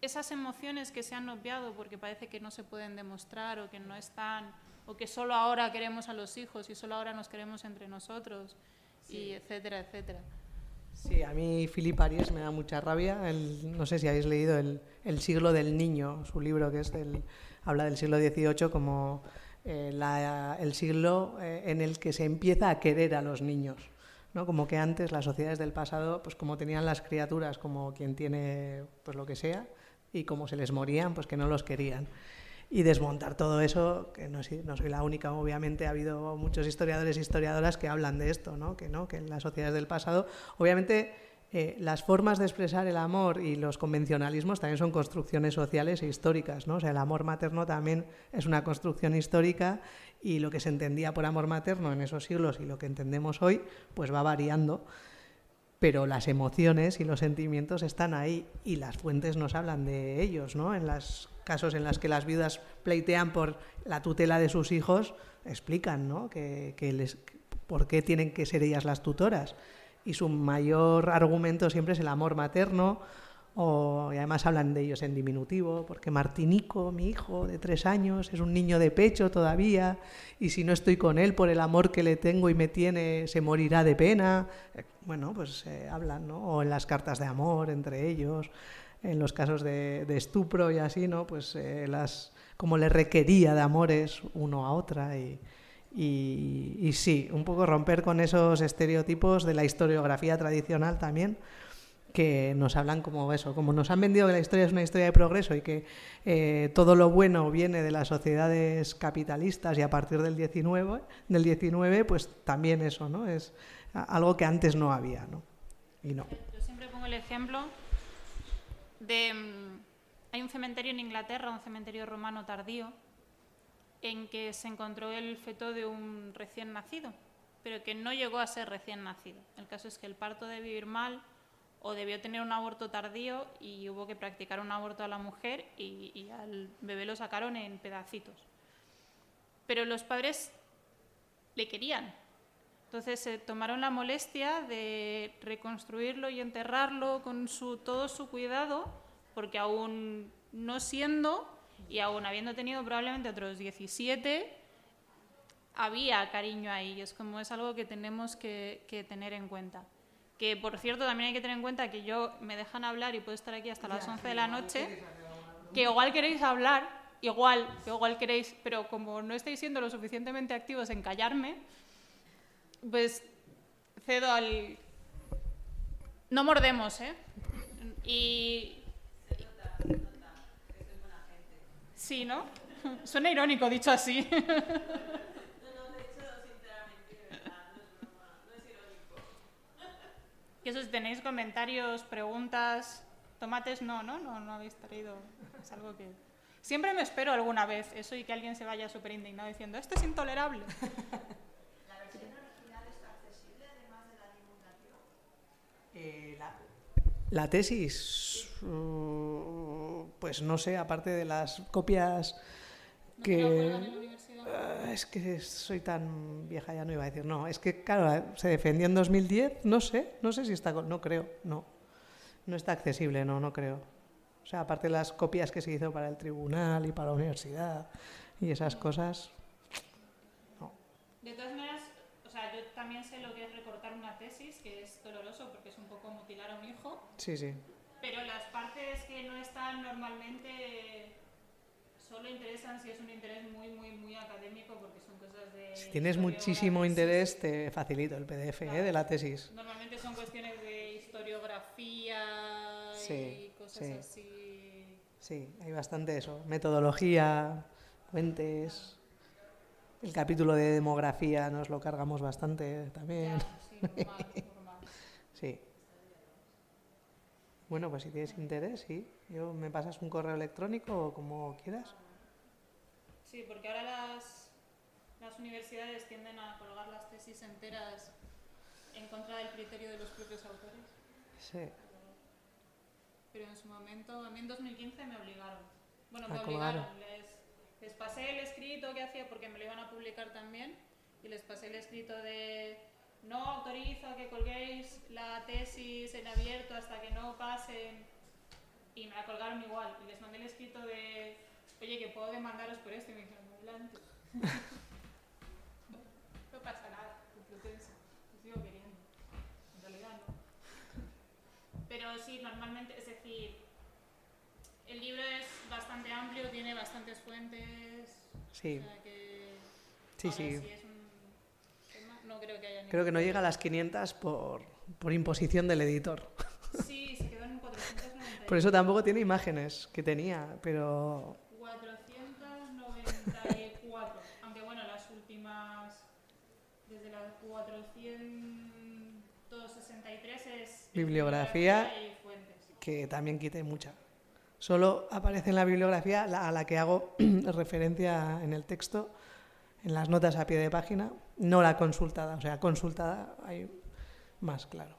esas emociones que se han obviado porque parece que no se pueden demostrar o que no están, o que solo ahora queremos a los hijos y solo ahora nos queremos entre nosotros, y etcétera, etcétera. Sí, a mí Philip Aries me da mucha rabia. no sé si habéis leído el, el, siglo del niño, su libro que es del, habla del siglo XVIII como eh, la, el siglo eh, en el que se empieza a querer a los niños. ¿no? Como que antes las sociedades del pasado, pues como tenían las criaturas como quien tiene pues lo que sea, y como se les morían, pues que no los querían. Y desmontar todo eso, que no, no soy la única, obviamente ha habido muchos historiadores e historiadoras que hablan de esto, ¿no? que, ¿no? que en las sociedades del pasado, obviamente eh, las formas de expresar el amor y los convencionalismos también son construcciones sociales e históricas. ¿no? O sea, el amor materno también es una construcción histórica y lo que se entendía por amor materno en esos siglos y lo que entendemos hoy, pues va variando pero las emociones y los sentimientos están ahí y las fuentes nos hablan de ellos, ¿no? En los casos en los que las viudas pleitean por la tutela de sus hijos, explican, ¿no? Que, les, por qué tienen que ser ellas las tutoras. Y su mayor argumento siempre es el amor materno o, y además hablan de ellos en diminutivo, porque Martinico, mi hijo de tres años, es un niño de pecho todavía, y si no estoy con él por el amor que le tengo y me tiene, se morirá de pena. Eh, bueno, pues eh, hablan, ¿no? O en las cartas de amor entre ellos, en los casos de, estupro y así, ¿no? Pues eh, las, como le requería de amores uno a otra y, y, y sí, un poco romper con esos estereotipos de la historiografía tradicional también que nos hablan como eso, como nos han vendido que la historia es una historia de progreso y que eh, todo lo bueno viene de las sociedades capitalistas y a partir del 19, del 19 pues también eso, ¿no? Es algo que antes no había, ¿no? Y no. Yo siempre pongo el ejemplo de... Mm, hay un cementerio en Inglaterra, un cementerio romano tardío, en que se encontró el feto de un recién nacido, pero que no llegó a ser recién nacido. El caso es que el parto de vivir mal o debió tener un aborto tardío y hubo que practicar un aborto a la mujer y, al bebé lo sacaron en pedacitos. Pero los padres le querían. Entonces se tomaron la molestia de reconstruirlo y enterrarlo con su, todo su cuidado, porque aún no siendo y aún habiendo tenido probablemente otros 17, había cariño ahí. Es como es algo que tenemos que tener en cuenta. Que por cierto también hay que tener en cuenta que yo me dejan hablar y puedo estar aquí hasta las 11 de la noche, que igual queréis hablar, igual, igual queréis, pero como no estáis siendo lo suficientemente activos en callarme, pues cedo al... No mordemos, ¿eh? Y... Sí, ¿no? Suena irónico dicho así. Y eso, si tenéis comentarios, preguntas, tomates, no, no, no, no habéis traído. Es algo que. Siempre me espero alguna vez eso y que alguien se vaya súper indignado diciendo, esto es intolerable. ¿La versión original está accesible además de la divulgación? Eh, la, la tesis, uh, pues no sé, aparte de las copias ¿No te que... Ah, es que soy tan vieja, ya no iba a decir. No, es que, claro, se defendió en 2010, no sé, no sé si está, no creo, no. No está accesible, no, no creo. O sea, aparte de las copias que se hizo para el tribunal y para la universidad y esas cosas, De todas maneras, o sea, yo también sé lo que es recortar una tesis, que es doloroso porque es un poco mutilar a un hijo, sí, sí. pero las partes que no están normalmente solo interesan si es un interés muy, muy, muy académico porque son cosas de... Si tienes muchísimo interés, te facilito el PDF ¿eh? de la tesis. Normalmente son cuestiones de historiografía Sí, y cosas sí. así. Sí, hay bastante eso. Metodología, fuentes. El capítulo de demografía nos lo cargamos bastante también. Sí, normal, normal. Sí. Bueno, pues si tienes interés, sí. Yo, ¿Me pasas un correo electrónico o como quieras? Sí, porque ahora las, las universidades tienden a colgar las tesis enteras en contra del criterio de los propios autores. Sí. Pero en su momento, a mí en 2015 me obligaron. Bueno, me obligaron. Les, les pasé el escrito que hacía porque me lo iban a publicar también. Y les pasé el escrito de no autorizo a que colguéis la tesis en abierto hasta que no pasen. Y me la colgaron igual. Y les mandé el escrito de oye, que puedo demandaros por esto. Y me dijeron, adelante. no pasa nada, Complutense. Lo sigo queriendo. En realidad no. Pero sí, normalmente, es decir, el libro es bastante amplio, tiene bastantes fuentes. Sí. O sea que. Sí, sí. es no creo que haya Creo que no llega a las 500 por, por imposición del editor. Sí, se quedó en 490. Por eso tampoco tiene imágenes que tenía, pero 494. Aunque bueno, las últimas. Desde las 463 es. Bibliografía. y fuentes. que también quite mucha. Solo aparece en la bibliografía a la que hago referencia en el texto, en las notas a pie de página, no la consultada. O sea, consultada hay más, claro.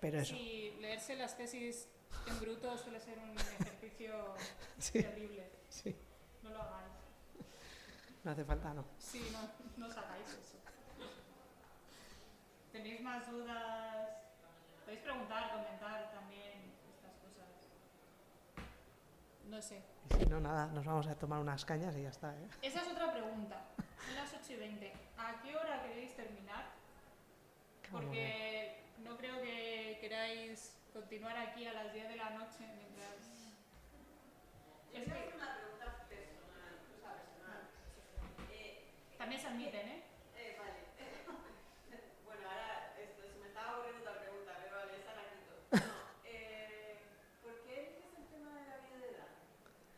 Pero eso. Sí, leerse las tesis en bruto suele ser un ejercicio Sí, terrible. sí. No lo hagáis. No hace falta, no. Sí, no, no os hagáis eso. ¿Tenéis más dudas? Podéis preguntar, comentar también estas cosas. No sé. Si no, nada, nos vamos a tomar unas cañas y ya está. ¿eh? Esa es otra pregunta. Las 8 y 20. ¿A qué hora queréis terminar? Porque no creo que queráis continuar aquí a las 10 de la noche mientras... Es que... También se admiten, ¿eh? Bueno, ahora esto, se me estaba ocurriendo otra pregunta, pero vale, esa la quito. No, eh, ¿Por qué eliges el tema de la viudedad?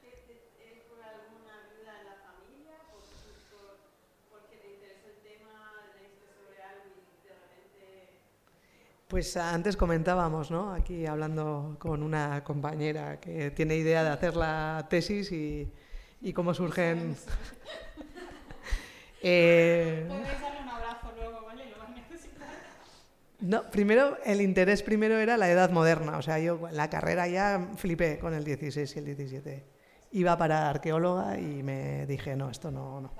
¿Qué te- ¿Es por alguna viuda en la familia? ¿Por, por, porque te interesó el tema, leíste sobre algo y de repente... Pues antes comentábamos, ¿no? Aquí hablando con una compañera que tiene idea de hacer la tesis y, y cómo surgen... Eh, Podéis darle un abrazo luego, ¿vale? Lo vas a necesitar. No, primero, el interés primero era la edad moderna. O sea, yo en la carrera ya flipé con el 16 y el 17. Iba para arqueóloga y me dije, no, esto no, no.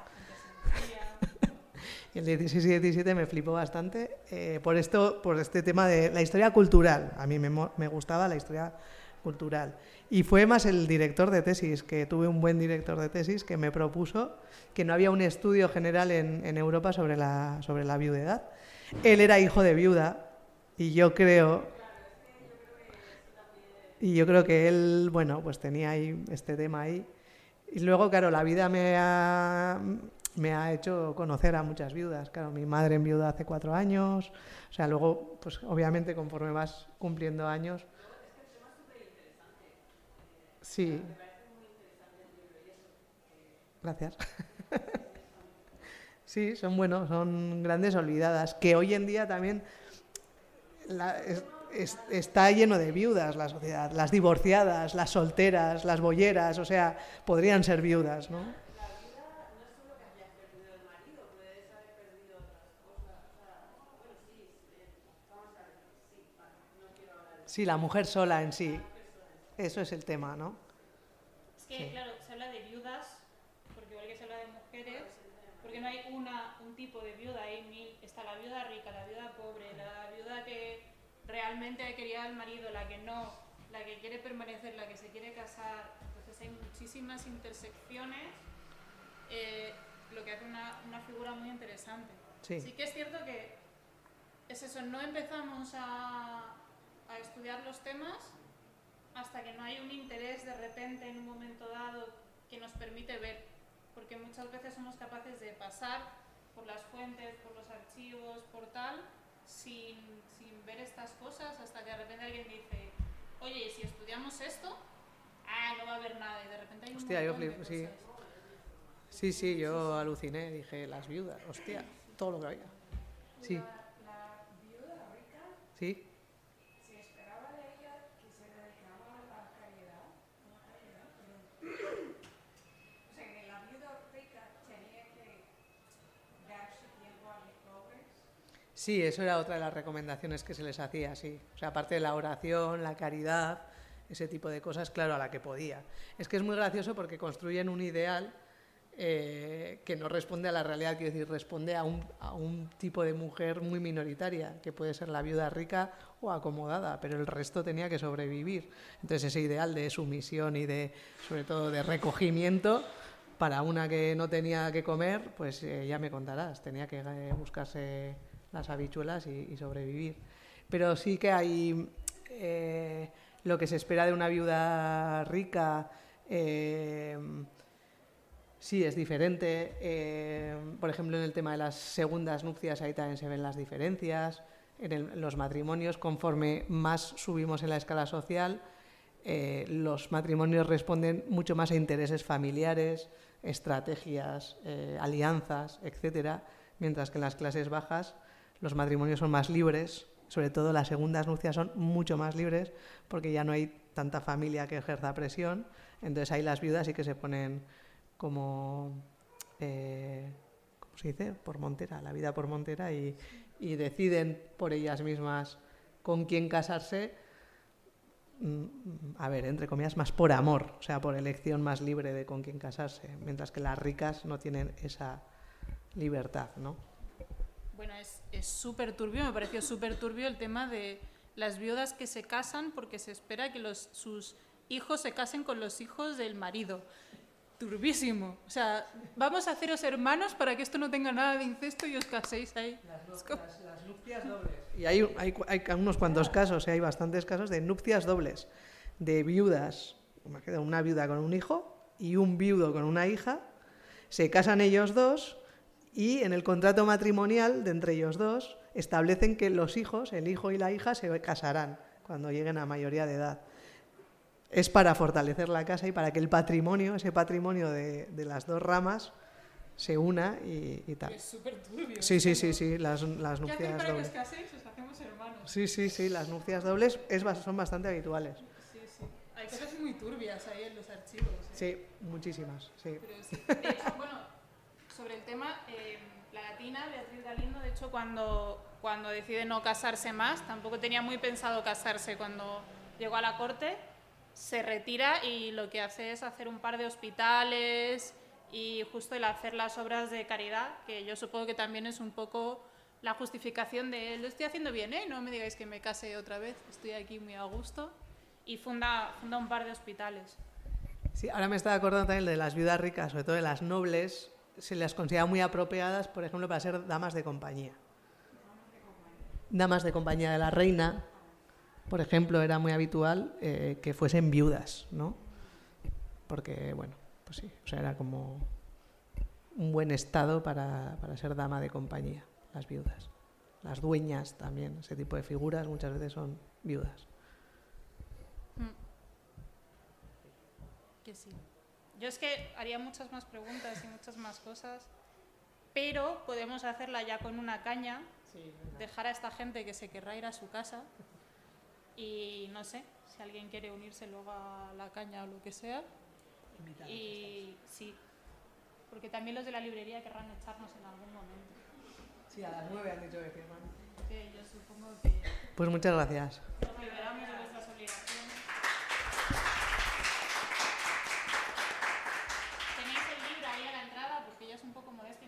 El 16 y 17 me flipó bastante eh, por, esto, por este tema de la historia cultural. A mí me, me gustaba la historia cultural. Y fue más el director de tesis, que tuve un buen director de tesis que me propuso que no había un estudio general en, en Europa sobre la, sobre la viudedad. Él era hijo de viuda Y yo creo, y yo creo que él, bueno, pues tenía ahí este tema ahí. Y luego, claro, la vida me ha, me ha hecho conocer a muchas viudas. Claro, mi madre enviudó hace cuatro años. O sea, luego, pues obviamente conforme vas cumpliendo años. Sí. Gracias. Sí, son buenos, son grandes olvidadas. Que hoy en día también está lleno de viudas la sociedad. Las divorciadas, las solteras, las bolleras, o sea, podrían ser viudas, ¿no? Sí, la mujer sola en sí. Eso es el tema, ¿no? Es que, Sí. claro, se habla de viudas, porque igual que se habla de mujeres, porque no hay una, un tipo de viuda, hay mil. Está la viuda rica, la viuda pobre, la viuda que realmente quería al marido, la que no, la que quiere permanecer, la que se quiere casar. Entonces hay muchísimas intersecciones, eh, lo que hace una, una figura muy interesante. Sí. Sí que es cierto que es eso, no empezamos a, a estudiar los temas hasta que no hay un interés de repente en un momento dado que nos permite ver, porque muchas veces somos capaces de pasar por las fuentes, por los archivos, por tal, sin, sin ver estas cosas hasta que de repente alguien dice, oye, ¿y si estudiamos esto? Ah, no va a haber nada, y de repente hay un Hostia, yo de sí. Sí, sí, yo aluciné, dije, las viudas, hostia, todo lo que había. Sí, La, la viuda rica sí. se esperaba de ella que se dedicaba a la caridad. a la caridad, pero- o sea, que la viuda rica tenía que dar su tiempo a los pobres. Sí, eso era otra de las recomendaciones que se les hacía, sí. O sea, aparte de la oración, la caridad, ese tipo de cosas, claro, a la que podía. Es que es muy gracioso porque construyen un ideal eh, que no responde a la realidad, quiero decir, responde a un, a un tipo de mujer muy minoritaria, que puede ser la viuda rica o acomodada, pero el resto tenía que sobrevivir. Entonces ese ideal de sumisión y de, sobre todo, de recogimiento, para una que no tenía que comer, pues eh, ya me contarás, tenía que eh, buscarse las habichuelas y, sobrevivir. Pero sí que hay eh, lo que se espera de una viuda rica. eh, Sí, es diferente. eh, por ejemplo, en el tema de las segundas nupcias ahí también se ven las diferencias. En, los matrimonios, conforme más subimos en la escala social, los matrimonios responden mucho más a intereses familiares, estrategias, alianzas, etcétera, mientras que en las clases bajas los matrimonios son más libres, sobre todo las segundas nupcias son mucho más libres porque ya no hay tanta familia que ejerza presión, entonces ahí las viudas sí que se ponen como, eh, ¿cómo se dice? Por montera, la vida por montera y, y deciden por ellas mismas con quién casarse, mm, a ver, entre comillas, más por amor, o sea, por elección más libre de con quién casarse, mientras que las ricas no tienen esa libertad, ¿no? Bueno, es es súper turbio, me pareció súper turbio el tema de las viudas que se casan porque se espera que los, sus hijos se casen con los hijos del marido. Turbísimo. O sea, vamos a haceros hermanos para que esto no tenga nada de incesto y os caséis ahí. Es como- nupcias dobles. Y hay, hay, hay unos cuantos casos, y hay bastantes casos de nupcias dobles, de viudas, me queda una viuda con un hijo y un viudo con una hija, se casan ellos dos y en el contrato matrimonial de entre ellos dos establecen que los hijos, el hijo y la hija, se casarán cuando lleguen a mayoría de edad. Es para fortalecer la casa y para que el patrimonio, ese patrimonio de, de las dos ramas, se una y, y tal. Es súper turbio. Sí, sí, sí, sí, las, las ¿Qué nupcias para que os dobles. caséis? Os hacemos hermanos. Sí, sí, sí, las nupcias dobles es, son bastante habituales. Sí, sí. Hay cosas muy turbias ahí en los archivos. ¿eh? Sí, muchísimas, sí. Pero sí. De hecho, bueno, sobre el tema, eh, la latina, Beatriz Galindo, de hecho, cuando, cuando decide no casarse más, tampoco tenía muy pensado casarse cuando llegó a la corte, se retira y lo que hace es hacer un par de hospitales y justo el hacer las obras de caridad, que yo supongo que también es un poco la justificación de lo estoy haciendo bien, ¿eh? No me digáis que me case otra vez, estoy aquí muy a gusto. Y funda, funda un par de hospitales. Sí, ahora me estaba acordando también de las viudas ricas, sobre todo de las nobles, se las considera muy apropiadas, por ejemplo, para ser damas de compañía. damas de compañía de la reina, por ejemplo, era muy habitual eh, que fuesen viudas, ¿no? Porque, bueno, pues sí, o sea, era como un buen estado para, para ser dama de compañía, las viudas. Las dueñas también, ese tipo de figuras muchas veces son viudas. Que sí. Yo es que haría muchas más preguntas y muchas más cosas, pero podemos hacerla ya con una caña, dejar a esta gente que se querrá ir a su casa y no sé, si alguien quiere unirse luego a la caña o lo que sea. Y sí, porque también los de la librería querrán echarnos en algún momento. Sí, a las nueve han dicho que firman. Que yo supongo que Pues muchas gracias. nos liberamos de nuestras obligaciones. ellos un poco molesten